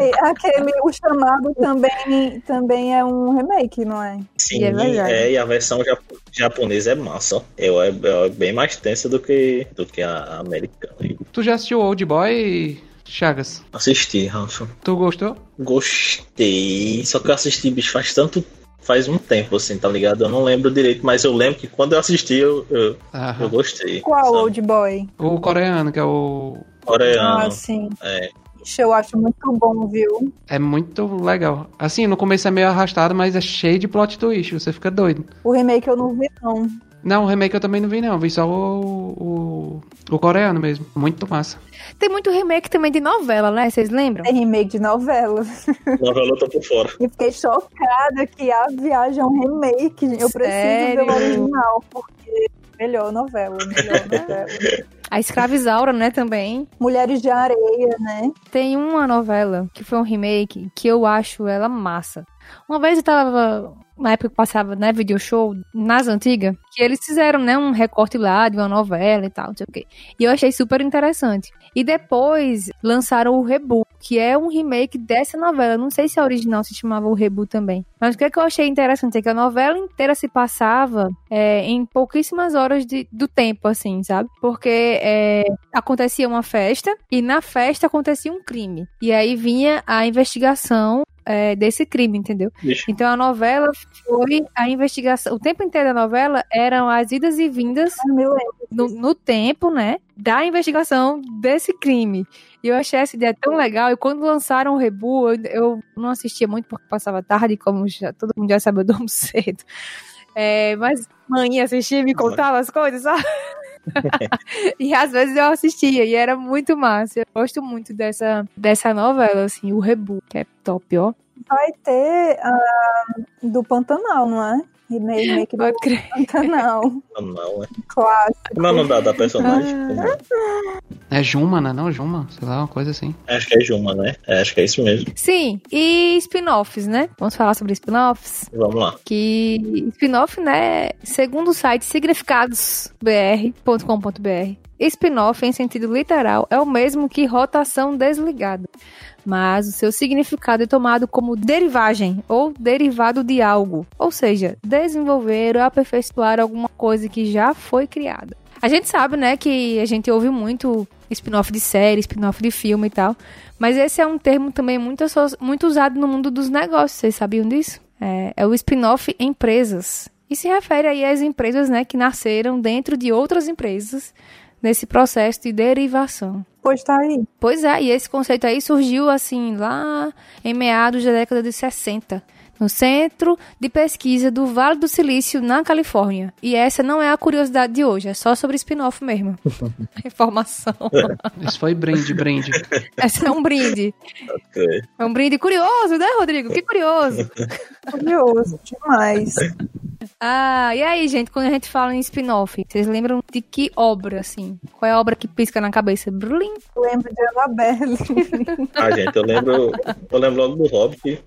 B: E aquele, o chamado também, também é um remake, não é?
D: Sim,
A: E é
D: é, e a versão japo- japonesa é massa, ó. Eu, é, é bem mais tensa do que, do que a americana.
C: Tu já assistiu Old Boy, Chagas?
D: Assisti, Rafa.
C: Tu gostou?
D: Gostei. Só que eu assisti, bicho, faz tanto. Faz um tempo, assim, tá ligado? Eu não lembro direito, mas eu lembro que quando eu assisti, eu, eu, eu gostei.
B: Qual
D: sabe?
B: Old Boy?
C: O coreano, que é o.
D: Coreano.
B: Ah, sim.
D: É.
B: Ixi, eu acho muito bom, viu?
C: É muito legal. Assim, no começo é meio arrastado, mas é cheio de plot twist. Você fica doido.
B: O remake eu não vi, não.
C: Não, o remake eu também não vi, não. Vi só o, o, o coreano mesmo. Muito massa.
A: Tem muito remake também de novela, né? Vocês lembram?
B: É remake de novela.
D: Novela eu tô por fora.
B: E fiquei chocada que a viagem é um remake. Eu preciso ver o
A: Sério?
B: original, porque melhor novela, melhor novela.
A: A Escravizaura, né, também.
B: Mulheres de Areia, né?
A: Tem uma novela que foi um remake que eu acho ela massa. Uma vez eu tava, na época que passava, né, video show, nas antigas, que eles fizeram, né, um recorte lá de uma novela e tal, não sei o quê. E eu achei super interessante. E depois lançaram o Reboot, que é um remake dessa novela. Não sei se a original se chamava o Reboot também. Mas o que, é que eu achei interessante é que a novela inteira se passava é, em pouquíssimas horas de- do tempo, assim, sabe? Porque é, acontecia uma festa e na festa acontecia um crime. E aí vinha a investigação é, desse crime, entendeu? Então a novela foi a investigação. O tempo inteiro da novela eram as idas e vindas
B: lembro.
A: no, no tempo, né? Da investigação desse crime. E eu achei essa ideia tão legal. E quando lançaram o Rebu, eu, eu não assistia muito porque passava tarde, como já, todo mundo já sabe, eu durmo cedo. É, mas mãe assistia e me contava as coisas, sabe? e às vezes eu assistia e era muito massa. Eu gosto muito dessa, dessa novela, assim, o Rebu, que é top, ó.
B: Vai ter a do Pantanal, não é? Remake remake do
A: Pode crer.
B: Pantanal.
D: não, é.
B: Clássico.
D: Como é o nome da, personagem?
A: Ah.
D: É?
C: É Juma, né? Não, Juma, sei lá, uma coisa assim.
D: Acho que é Juma, né? É, acho que é isso mesmo.
A: Sim, e spin-offs, né? Vamos falar sobre spin-offs.
D: Vamos lá.
A: Que spin-off, né? Segundo o site significadosbr.com.br, spin-off em sentido literal é o mesmo que rotação desligada. Mas o seu significado é tomado como derivagem ou derivado de algo, ou seja, desenvolver ou aperfeiçoar alguma coisa que já foi criada. A gente sabe, né, que a gente ouve muito spin-off de série, spin-off de filme e tal, mas esse é um termo também muito, muito usado no mundo dos negócios, vocês sabiam disso? É, é o spin-off empresas. E se refere aí às empresas, né, que nasceram dentro de outras empresas nesse processo de derivação.
B: Pois tá aí.
A: Pois é, e esse conceito aí surgiu assim lá em meados da década de 60 no Centro de Pesquisa do Vale do Silício, na Califórnia. E essa não é a curiosidade de hoje, é só sobre spin-off mesmo. Informação.
C: Isso foi brinde, brinde.
A: Essa é um brinde. Okay. É um brinde curioso, né, Rodrigo? Que curioso.
B: curioso, demais.
A: Ah, e aí, gente, quando a gente fala em spin-off, vocês lembram de que obra, assim? Qual é a obra que pisca na cabeça? Brulin?
B: Lembro de Annabelle.
D: ah, gente, eu lembro, eu lembro logo do Hobbit.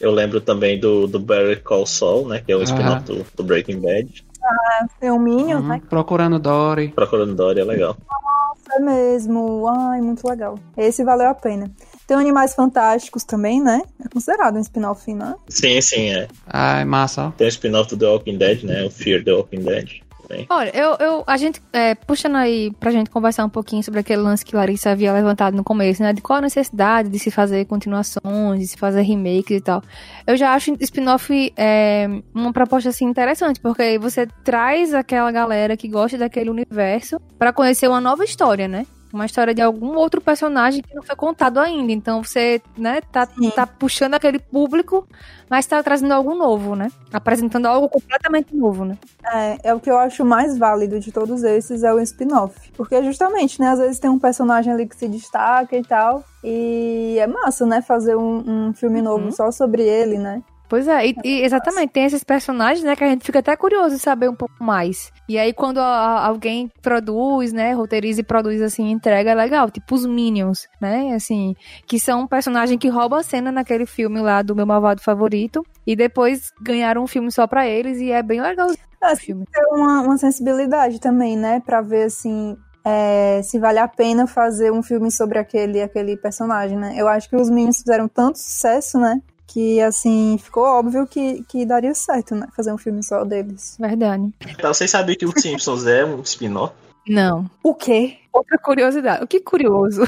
D: Eu lembro também do, do Barry Call Saul, né? Que é o spin-off do, do, Breaking Bad.
B: Ah, filminho, uhum, né?
C: Procurando Dory.
D: Procurando Dory é legal.
B: Nossa, é mesmo. Ai, muito legal. Esse valeu a pena. Tem Animais Fantásticos também, né? É considerado um spin-off, né?
D: Sim, sim, é.
C: Ah, é massa.
D: Tem o spin-off do The Walking Dead, né? O Fear the Walking Dead.
A: Olha, eu, eu, a gente, é, puxando aí pra gente conversar um pouquinho sobre aquele lance que Larissa havia levantado no começo, né? De qual a necessidade de se fazer continuações, de se fazer remakes e tal. Eu já acho spin-off é, uma proposta, assim, interessante, porque você traz aquela galera que gosta daquele universo para conhecer uma nova história, né? Uma história de algum outro personagem que não foi contado ainda. Então você, né, tá, tá puxando aquele público, mas tá trazendo algo novo, né? Apresentando algo completamente novo, né?
B: É, é o que eu acho mais válido de todos esses é o spin-off. Porque justamente, né, às vezes tem um personagem ali que se destaca e tal. E é massa, né, fazer um, um filme novo uhum. só sobre ele, né?
A: Pois é, e, e, exatamente, tem esses personagens, né, que a gente fica até curioso de saber um pouco mais. E aí, quando a, alguém produz, né, roteiriza e produz, assim, entrega, é legal. Tipo os Minions, né, assim, que são um personagem que rouba a cena naquele filme lá do meu malvado favorito. E depois ganharam um filme só pra eles e é bem legal
B: o filme. Tem uma, uma sensibilidade também, né, pra ver, assim, é, se vale a pena fazer um filme sobre aquele, aquele personagem, né? Eu acho que os Minions fizeram tanto sucesso, né? Que, assim, ficou óbvio que, que daria certo, né? Fazer um filme só deles.
A: Verdade.
D: Então, vocês sabiam que o Simpsons é um spin-off?
A: Não.
B: O quê?
A: Outra curiosidade. O que curioso?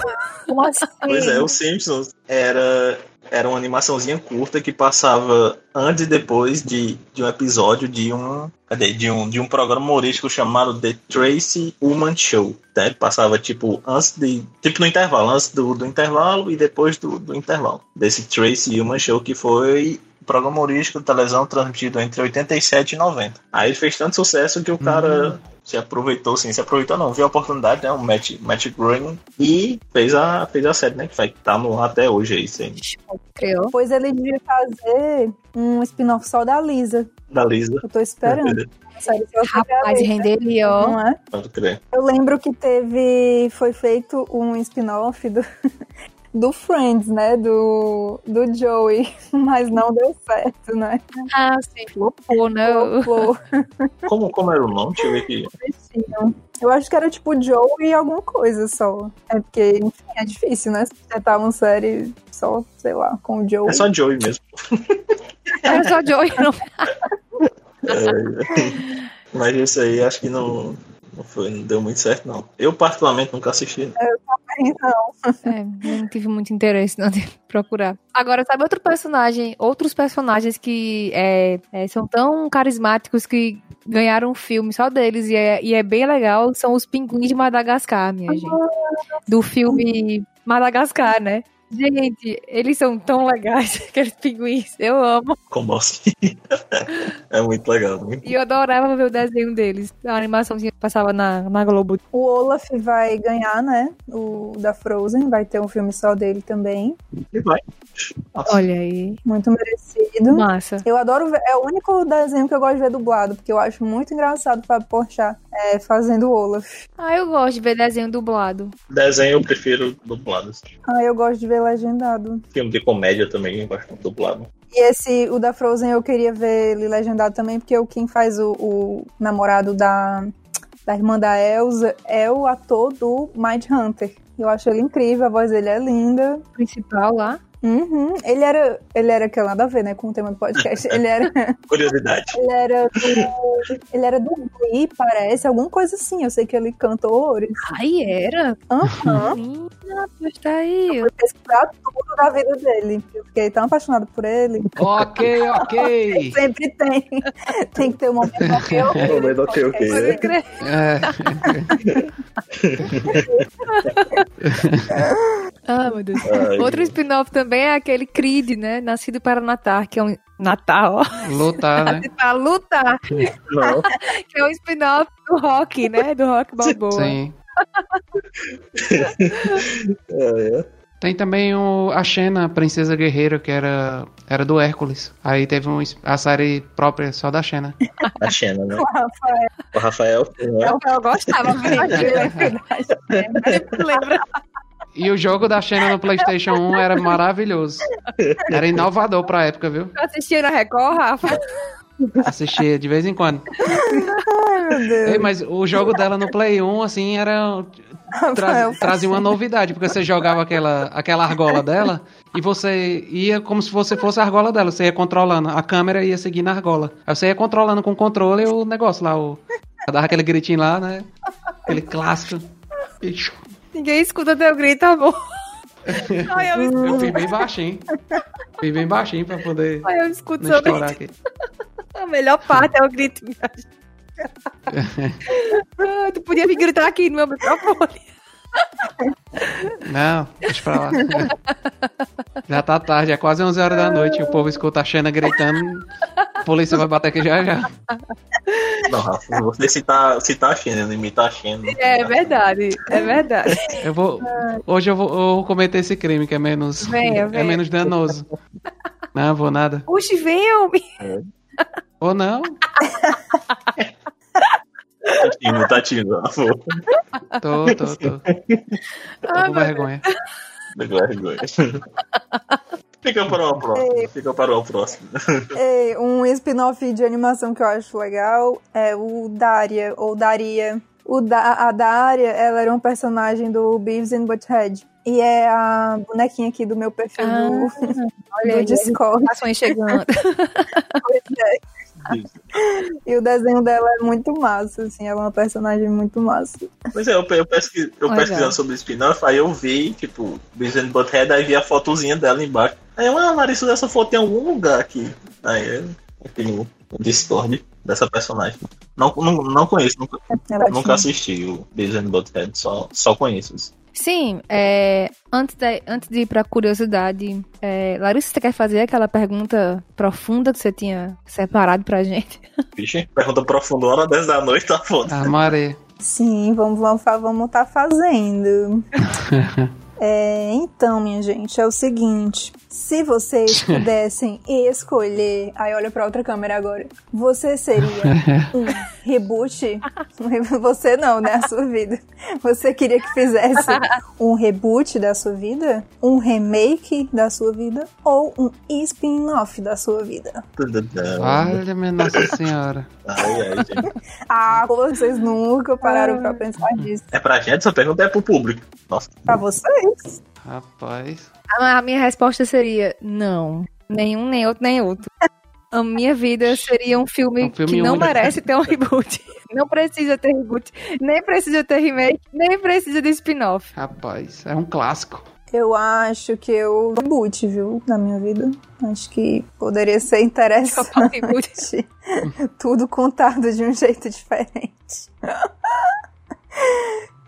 B: Como assim?
D: Pois é, o Simpsons era era uma animaçãozinha curta que passava antes e depois de, de um episódio de um, de um de um programa humorístico chamado The Tracy Ullman Show. Né? Passava tipo antes de tipo no intervalo, antes do, do intervalo e depois do, do intervalo desse Tracy Ullman Show que foi programa humorístico de televisão transmitido entre 87 e 90. Aí ele fez tanto sucesso que o cara uhum. se aproveitou, sim, se aproveitou não, viu a oportunidade, né, o Matt, Matt Groening, e fez a, fez a série, né, que vai estar tá no até hoje aí, sim.
B: Creu. Pois ele devia fazer um spin-off só da Lisa.
D: Da Lisa.
B: Eu tô esperando.
A: Sério, Rapaz, renderia, ó.
B: Não é?
D: Pode crer.
B: Eu lembro que teve. Foi feito um spin-off do, do Friends, né? Do, do Joey, mas não deu certo, né?
A: Ah, sim, flopou, né?
B: Flopou.
D: Como, como era o nome? Deixa eu ver aqui.
B: Eu acho que era tipo Joey e alguma coisa só. É porque, enfim, é difícil, né? Se tentar uma série só, sei lá, com o Joey.
D: É só Joey mesmo.
A: é só Joey, não.
D: é, mas isso aí acho que não, não, foi, não deu muito certo, não. Eu, particularmente, nunca assisti.
B: Eu também não.
A: É, não tive muito interesse não, de procurar. Agora, sabe outro personagem, outros personagens que é, é, são tão carismáticos que ganharam um filme só deles e é, e é bem legal, são os pinguins de Madagascar, minha gente. Do filme Madagascar, né? Gente, eles são tão legais, aqueles pinguins. Eu amo.
D: Como assim? É muito legal. Muito.
A: E eu adorava ver o desenho deles. A animaçãozinha que passava na, na Globo.
B: O Olaf vai ganhar, né? O da Frozen. Vai ter um filme só dele também.
D: E vai.
A: Nossa. Olha aí.
B: Muito merecido.
A: Massa.
B: Eu adoro ver, é o único desenho que eu gosto de ver dublado, porque eu acho muito engraçado o Fábio Porchat é, fazendo Olaf.
A: Ah, eu gosto de ver desenho dublado.
D: Desenho eu prefiro dublado. assim.
B: Ah, eu gosto de ver legendado.
D: Filme de comédia também eu gosto de dublado.
B: E esse, o da Frozen, eu queria ver ele legendado também, porque o quem faz o, o namorado da, da irmã da Elsa é o ator do Mind Hunter. Eu acho ele incrível, a voz dele é linda.
A: Principal lá.
B: Uhum. Ele era. Ele era que nada a ver, né, com o tema do podcast. Ele era.
D: Curiosidade.
B: Ele era do. Ele era do Glee, parece, alguma coisa assim. Eu sei que ele canta horrores.
A: Ai, era?
B: Aham.
A: Menina, pois tá aí.
B: Vou pesquisar tudo da vida dele. Eu fiquei tão apaixonada por ele.
C: Ok, ok.
B: Sempre tem. Tem que ter um momento ok, ok.
D: Momento ok, ok,
A: Pode
D: né?
A: crer.
C: É,
A: Ah, meu Deus.
D: Ai,
A: Outro spin-off também é aquele Creed, né? Nascido para Natal, que é um. Natal, ó.
C: lutar, né?
A: Para lutar,
D: Não.
A: que é um spin-off do rock, né? Do rock balboa.
C: Sim.
D: É, é.
C: Tem também o, a Xena, Princesa Guerreira, que era, era do Hércules. Aí teve um, a série própria só da Xena.
D: A Xena, né?
B: O Rafael,
D: O Rafael, né?
A: Eu gostava muito. Lembra?
C: E o jogo da Xena no PlayStation 1 era maravilhoso. Era inovador pra época, viu?
A: Assistia na Record, Rafa?
C: Assistia de vez em quando.
B: meu Deus.
C: Ei, mas o jogo dela no Play 1, assim, era. tra- trazia uma novidade, porque você jogava aquela, aquela argola dela e você ia como se você fosse a argola dela. Você ia controlando, a câmera ia seguindo a argola. Aí você ia controlando com o controle o negócio lá, o. Dava aquele gritinho lá, né? Aquele clássico.
A: Ninguém escuta teu grito, amor. Ai, eu, escuto,
C: Eu fiz bem baixinho. Fiz bem baixinho pra poder
A: ai, eu escuto seu grito.
C: aqui.
A: A melhor parte é o grito. Ah, tu podia vir gritar aqui no meu microfone.
C: Não, deixa pra lá. Já tá tarde, é quase 11 horas da noite. O povo escuta a Xena gritando. A polícia vai bater aqui já já.
D: Não, Rafa, você citar, citar a Xena, não imitar a Xena.
A: É verdade, é verdade.
C: Eu vou. Hoje eu vou, eu vou cometer esse crime que é menos.
A: Venha,
C: É
A: venha.
C: menos danoso. Não, vou nada.
A: Puxa, venham.
C: Ou não?
D: Tatindo, Tatindo, Rafa.
C: Tô, tô, tô. Tô com vergonha.
D: Vergonha. Fica para uma próxima. Fica para uma próxima.
B: Ei, um spin-off de animação que eu acho legal é o Daria, ou Daria. O da a Daria, ela era um personagem do Beavis and Butthead. E é a bonequinha aqui do meu perfil
A: Ah,
B: do,
A: Olha
B: do
A: aí,
B: Discord.
A: Ações chegando.
B: E o desenho dela é muito massa, assim, ela é uma personagem muito massa.
D: Pois é, eu, eu, pesqui, eu
A: Legal.
D: pesquisando sobre spin-off, aí eu vi, tipo, and Butthead, aí vi a fotozinha dela embaixo. Aí eu, ah, Larissa, essa foto em algum lugar aqui. Aí eu aqui no, Discord dessa personagem. Não, não, não conheço, nunca, nunca assisti o and Butthead, só, só conheço. isso.
A: Sim, é, antes, de, antes de ir pra curiosidade, é, Larissa, você quer fazer aquela pergunta profunda que você tinha separado pra gente?
D: Vixe, pergunta profunda, hora 10 da noite, tá foda.
C: A Maria.
B: Sim, vamos vamos vamos tá fazendo. É, então, minha gente, é o seguinte: se vocês pudessem escolher, aí olha pra outra câmera agora, você seria um reboot? Re- Você não, né? A sua vida. Você queria que fizesse um reboot da sua vida? Um remake da sua vida? Ou um spin-off da sua vida?
C: Olha, minha Nossa Senhora.
D: Ai, ai, gente.
B: Ah, vocês nunca pararam pra pensar nisso.
D: É pra gente, essa pergunta é pro público. Nossa,
B: Pra vocês?
C: Rapaz.
A: A, minha resposta seria não. Nenhum, nem outro, nem outro. A minha vida seria um filme,
C: Um filme
A: que não
C: único.
A: merece ter um reboot. Não precisa ter reboot, nem precisa ter remake, nem precisa de spin-off.
C: Rapaz, é um clássico.
B: Eu acho que eu reboot, viu, na minha vida. Acho que poderia ser interessante.
A: Reboot.
B: Tudo contado de um jeito diferente.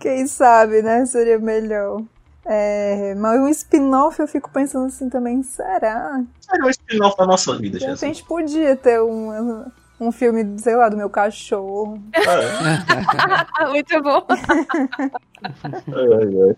B: Quem sabe, né? Seria melhor. É, mas um spin-off eu fico pensando assim também, será?
D: é um spin-off da nossa vida, gente.
B: repente podia ter um, um filme, sei lá, do meu cachorro.
D: É,
A: Muito bom.
D: ai, ai.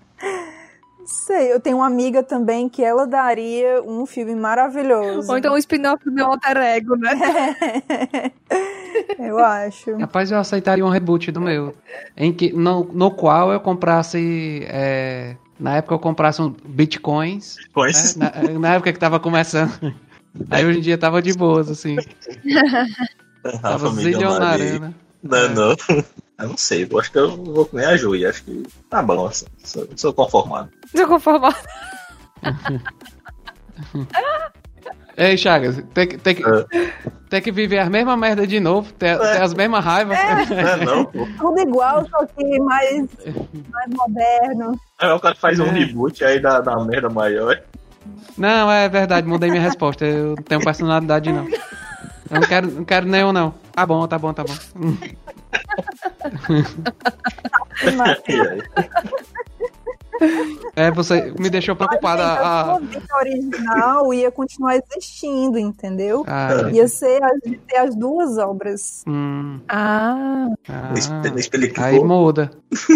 B: sei, eu tenho uma amiga também que ela daria um filme maravilhoso.
A: Ou então um spin-off do meu alter ego, né?
B: eu acho.
C: Rapaz, eu aceitaria um reboot do meu. Em que, no, no qual eu comprasse. é, na época eu comprasse um bitcoins.
D: Coins.
C: né? Na, na época que tava começando. Aí hoje em dia tava de boas, assim. Tava
D: Rafa milionário.
C: zilionário, né?
D: Não, não. Eu não sei, eu acho que eu vou comer a Jui. Acho que tá bom, assim. Sou, sou conformado.
A: Tô conformado.
C: Ei, Chagas, tem, que- tem, que,
D: É.
C: tem que viver as mesmas merda de novo, ter, ter as mesmas raivas.
D: Não é não, pô.
B: Tudo igual, só que mais, mais moderno.
D: Aí o cara faz um
C: É.
D: reboot aí dá uma merda maior.
C: Não, é verdade, mudei minha resposta. Eu não tenho personalidade, não. Eu não quero, não quero nenhum, não. Tá bom, tá bom, tá bom. É, você me deixou preocupada.
B: A
C: a-
B: vida original ia continuar existindo, entendeu?
C: a-
B: Ia ser as, ter as duas obras.
C: hum,
A: Ah.
C: ah, aí muda.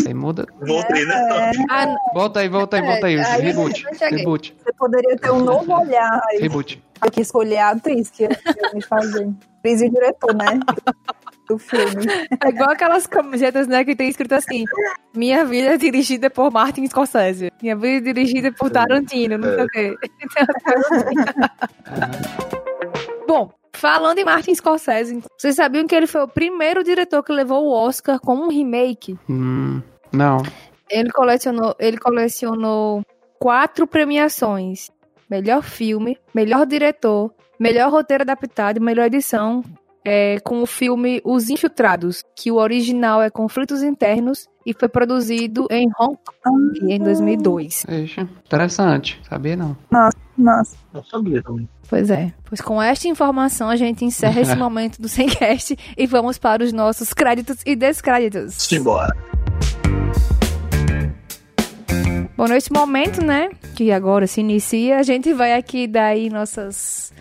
C: Aí muda.
D: Voltei, né?
A: ah não.
C: Volta aí, volta aí, volta aí.
A: É, aí
C: Reboot. Reboot.
B: Você poderia ter um novo olhar aí.
C: Reboot.
B: Tem que escolher a atriz que ia me fazer. Atriz e diretor, né? Do filme.
A: É igual aquelas camisetas, né, que tem escrito assim: Minha vida é dirigida por Martin Scorsese. Minha vida é dirigida por Tarantino, não sei o quê. Bom, falando em Martin Scorsese, vocês sabiam que ele foi o primeiro diretor que levou o Oscar com um remake?
C: Hum, não.
A: Ele colecionou, ele colecionou quatro premiações: melhor filme, melhor diretor, melhor roteiro adaptado e melhor edição. É, com o filme Os Infiltrados, que o original é Conflitos Internos e foi produzido em Hong Kong em 2002.
C: Ixi, interessante. Sabia não.
B: Nossa.
D: Não sabia também.
A: Pois é. Pois com esta informação a gente encerra esse momento do Semcast e vamos para os nossos créditos e descréditos.
D: Simbora.
A: Bom, nesse momento, né, que agora se inicia, a gente vai aqui dar aí nossos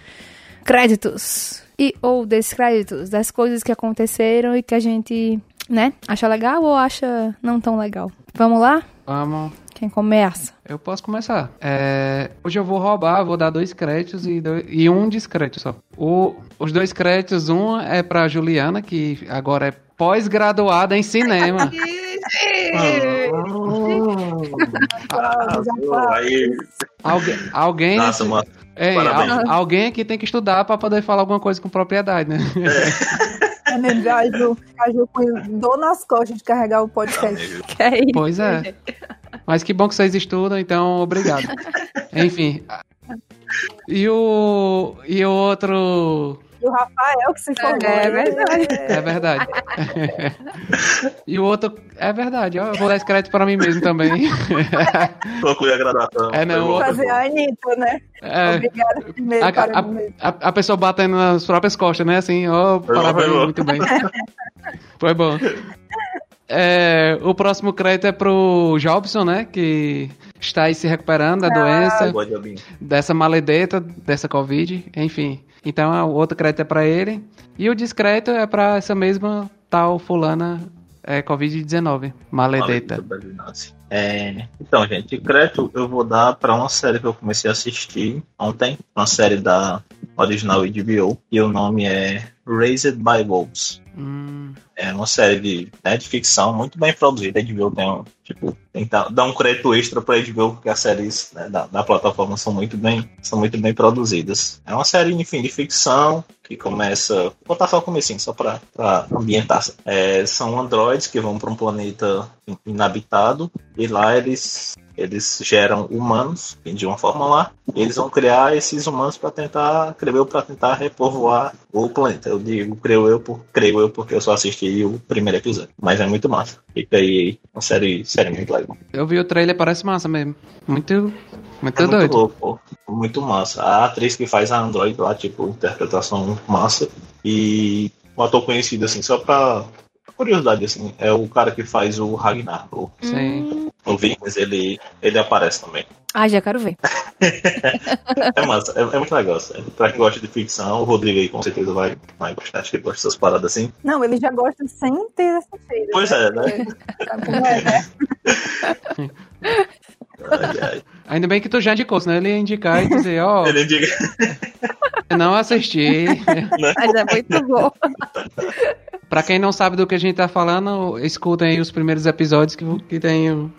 A: créditos e ou descréditos das coisas que aconteceram e que a gente, né, acha legal ou acha não tão legal. Vamos lá?
C: Vamos.
A: Quem começa?
C: Eu posso começar. É, hoje eu vou roubar, vou dar dois créditos e, dois- e um descrédito só. O- os dois créditos, um é pra Juliana, que agora é pós-graduada em cinema. Algu alguém,
D: nossa, mano.
C: Ei, al- alguém aqui tem que estudar pra poder falar alguma coisa com propriedade, né?
B: É a Ju, a Ju com dor nas costas de carregar o podcast.
A: Que é isso?
C: Pois é. Mas que bom que vocês estudam, então obrigado. Enfim. E o e o outro
B: E o Rafael que se formou.
A: É, é verdade.
C: é verdade. e o outro é verdade, ó, eu vou dar esse crédito para mim mesmo também.
D: Concluí a graduação.
C: É, não,
D: foi
B: Fazer a Anitta, né?
C: É,
B: Obrigada primeiro
C: a,
B: para
C: a-
B: mim mesmo.
C: a- a pessoa batendo nas próprias costas, né? Assim, ó,
D: bom.
C: muito bem. Foi bom. É, o próximo crédito é pro Jobson, né? Que está aí se recuperando da doença,
D: Boa, Diabinho.
C: dessa maledeta, dessa Covid, enfim. Então o outro crédito é pra ele. E o discreto é pra essa mesma tal fulana é, Covid-19, maledeta.
D: É, então, gente, crédito eu vou dar pra uma série que eu comecei a assistir ontem, uma série da original HBO, e o nome é Raised by Wolves.
C: Hum,
D: É uma série de, né, de ficção muito bem produzida. A HBO tem, um, tipo, tentar dar um crédito extra pra HBO, porque as séries né, da, da plataforma são muito, bem, são muito bem produzidas. É uma série, enfim, de ficção que começa. Vou contar só o comecinho, só pra, pra ambientar. É, são androides que vão para um planeta in- inabitado e lá eles. Eles geram humanos de uma forma lá. E eles vão criar esses humanos para tentar, creio eu, para tentar repovoar o planeta. Eu digo, creio eu, por, creio eu, porque eu só assisti o primeiro episódio. Mas é muito massa. Fica aí uma série, série muito legal.
C: eu vi o trailer, parece massa mesmo. Muito, muito
D: É muito
C: doido.
D: louco, pô. Muito massa. A atriz que faz a Android lá, tipo, interpretação massa. E um ator conhecido, assim, só pra curiosidade, assim, é o cara que faz o Ragnar. O,
C: Sim.
D: o Vikings, ele, ele aparece também.
A: Ah, já quero ver.
D: É massa, é, é muito legal. Sério. Pra quem gosta de ficção, o Rodrigo aí com certeza vai, vai gostar. Acho que ele gosta dessas paradas assim.
B: Não, ele já gosta sem ter assistido.
D: Pois é, né?
B: Sabe como é, né?
D: Ai, ai.
C: Ainda bem que tu já indicou, senão ele ia indicar e dizer, ó,
D: Ele diga.
C: não assisti.
A: Mas é muito bom.
C: Pra quem não sabe do que a gente tá falando, escutem aí os primeiros episódios que, que tem o-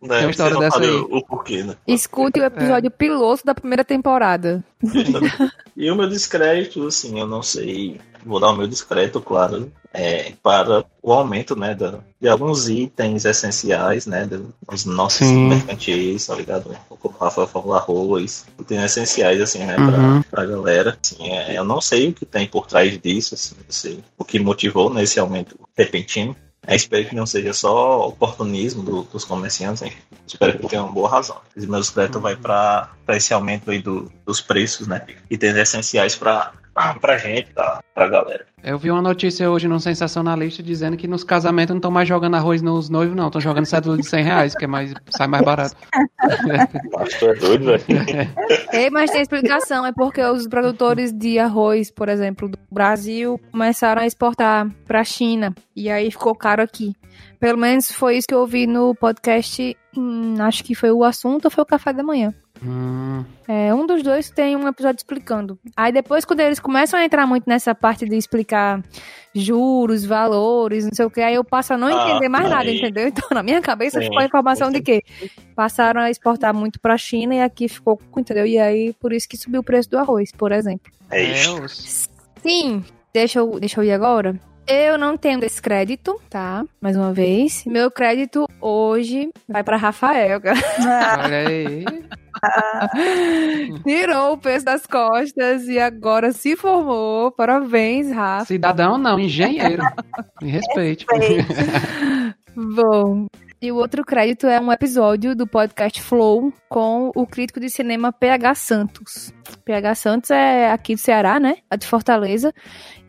D: Né,
C: Tem uma história dessa aí.
D: O, o porquê, né?
A: Escute o episódio piloto da primeira temporada.
D: E o meu descrédito, assim, eu não sei. Vou dar o meu descrédito, claro, é, para o aumento, né, da, de alguns itens essenciais, né, dos nossos
C: Sim.
D: mercantis, tá ligado? Como o Rafael falou, arroz, itens essenciais, assim, né,
C: Uhum.
D: pra, pra galera. Assim, é, eu não sei o que tem por trás disso, assim, sei o que motivou nesse aumento repentino. É, espero que não seja só oportunismo do- dos comerciantes, enfim. Espero que tenha uma boa razão. Os meus créditos vai para esse aumento aí do- dos preços, né? Itens essenciais para pra gente, tá? pra galera.
C: Eu vi uma notícia hoje no Sensacionalista dizendo que nos casamentos não estão mais jogando arroz nos noivos, não. Estão jogando cédula de 100 reais, que é mais, sai mais barato.
D: Tu é doido, velho.
A: Ei, mas tem explicação, é porque os produtores de arroz, por exemplo, do Brasil, começaram a exportar pra China. E aí ficou caro aqui. Pelo menos foi isso que eu ouvi no podcast. hum, acho que foi o assunto ou foi o café da manhã.
C: Hum,
A: É, um dos dois tem um episódio explicando. Aí depois, quando eles começam a entrar muito nessa parte de explicar juros, valores, não sei o que, aí eu passo a não
D: Ah,
A: entender mais nada,
D: aí.
A: entendeu? Então, na minha cabeça ficou a informação de que passaram a exportar muito pra China e aqui ficou, entendeu? E aí, por isso que subiu o preço do arroz, por exemplo.
D: É
C: é,
D: isso.
A: Sim, deixa eu, deixa eu ir agora. Eu não tenho descrédito, tá? Mais uma vez. Meu crédito hoje vai pra Rafael,
C: olha aí.
A: Tirou o peso das costas e agora se formou. Parabéns, Rafa.
C: Cidadão não, engenheiro. Me respeite.
A: Bom. E o outro crédito é um episódio do podcast Flow com o crítico de cinema PH Santos. PH Santos é aqui do Ceará, né? É de Fortaleza.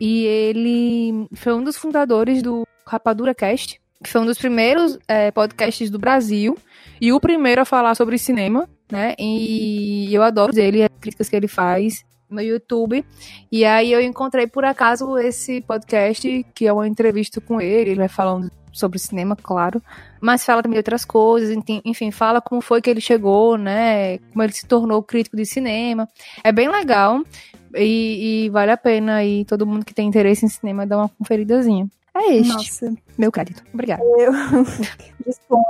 A: E ele foi um dos fundadores do Rapadura Cast, que foi um dos primeiros é, podcasts do Brasil e o primeiro a falar sobre cinema, né? E eu adoro ele, as críticas que ele faz no YouTube. E aí eu encontrei por acaso esse podcast, que é uma entrevista com ele, ele vai falando sobre cinema, claro, mas fala também de outras coisas, enfim, fala como foi que ele chegou, né? Como ele se tornou crítico de cinema. É bem legal e, e vale a pena aí todo mundo que tem interesse em cinema dar uma conferidazinha. É este,
B: Nossa,
A: meu crédito. Obrigada.
B: eu disponho.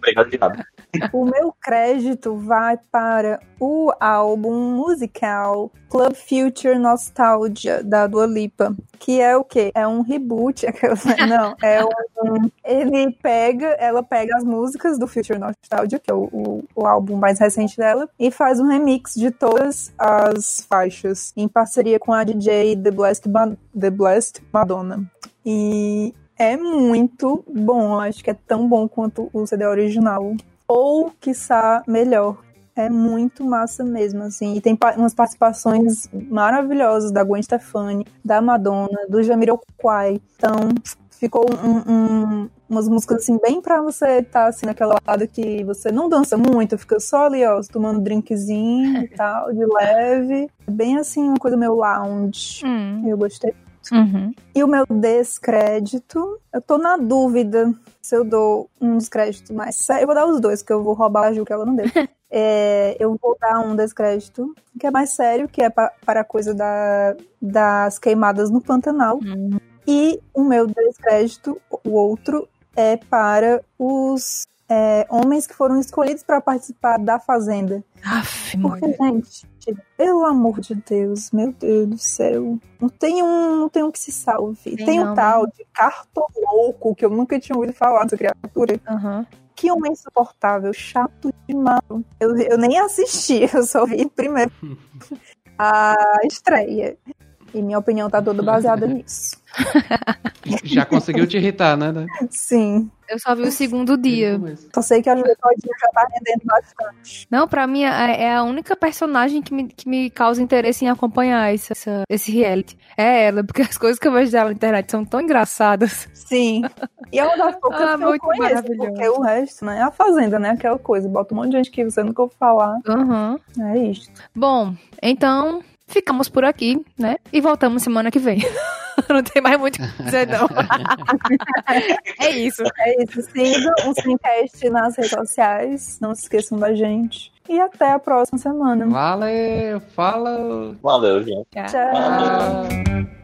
D: Obrigado de nada.
B: O meu crédito vai para o álbum musical Club Future Nostalgia, da Dua Lipa. Que é o quê? É um reboot. aquelas- Não, é um. Ele pega, ela pega as músicas do Future Nostalgia, que é o, o, o álbum mais recente dela, e faz um remix de todas as faixas, em parceria com a DJ The Blessed, Ma- The Blessed Madonna. E é muito bom, eu acho que é tão bom quanto o CD original ou quiçá melhor. É muito massa mesmo, assim. E tem pa- umas participações maravilhosas da Gwen Stefani, da Madonna, do Jamiroquai. Então, ficou um- um- umas músicas assim bem pra você estar assim naquela lado que você não dança muito, fica só ali, ó, tomando drinkzinho e tal, de leve. Bem assim, uma coisa meio lounge.
A: Hum,
B: Eu gostei.
A: Uhum.
B: E o meu descrédito, eu tô na dúvida se eu dou um descrédito mais sério. Eu vou dar os dois, que eu vou roubar a Ju, que ela não deu. É, eu vou dar um descrédito que é mais sério, que é pa- para a coisa da, das queimadas no Pantanal.
A: Hum.
B: E o meu descrédito, o outro, é para os é, homens que foram escolhidos para participar da Fazenda.
A: Aff,
B: Porque,
A: mulher.
B: gente, pelo amor de Deus, meu Deus do céu. Não tem um, não tem um que se salve.
A: Tem
B: Tem,
A: não,
B: um tal de cartolouco, que eu nunca tinha ouvido falar dessa criatura.
A: Aham.
B: Que homem insuportável, chato demais. Eu, eu nem assisti, eu só vi primeiro a estreia. E minha opinião tá toda baseada nisso.
C: Já conseguiu te irritar, né?
B: Sim.
A: Eu só vi o segundo dia.
B: Só sei que a Juventude já tá rendendo bastante.
A: Não, pra mim é é a única personagem que me, que me causa interesse em acompanhar esse, essa- esse reality. É ela, porque as coisas que eu vejo dela na internet são tão engraçadas.
B: Sim. E é uma das poucas
A: Ah,
B: que eu
A: muito
B: conheço, porque o resto, né? É a Fazenda, né? Aquela coisa. Bota um monte de gente que você nunca ouviu falar.
A: Aham.
B: É isso.
A: Bom, então ficamos por aqui, né? E voltamos semana que vem. não tem mais muito o que dizer, não. é isso.
B: É isso. Sigam o Simcast nas redes sociais. Não se esqueçam da gente. E até a próxima semana.
C: Valeu, fala.
D: Valeu, gente.
B: Tchau.
C: Tchau.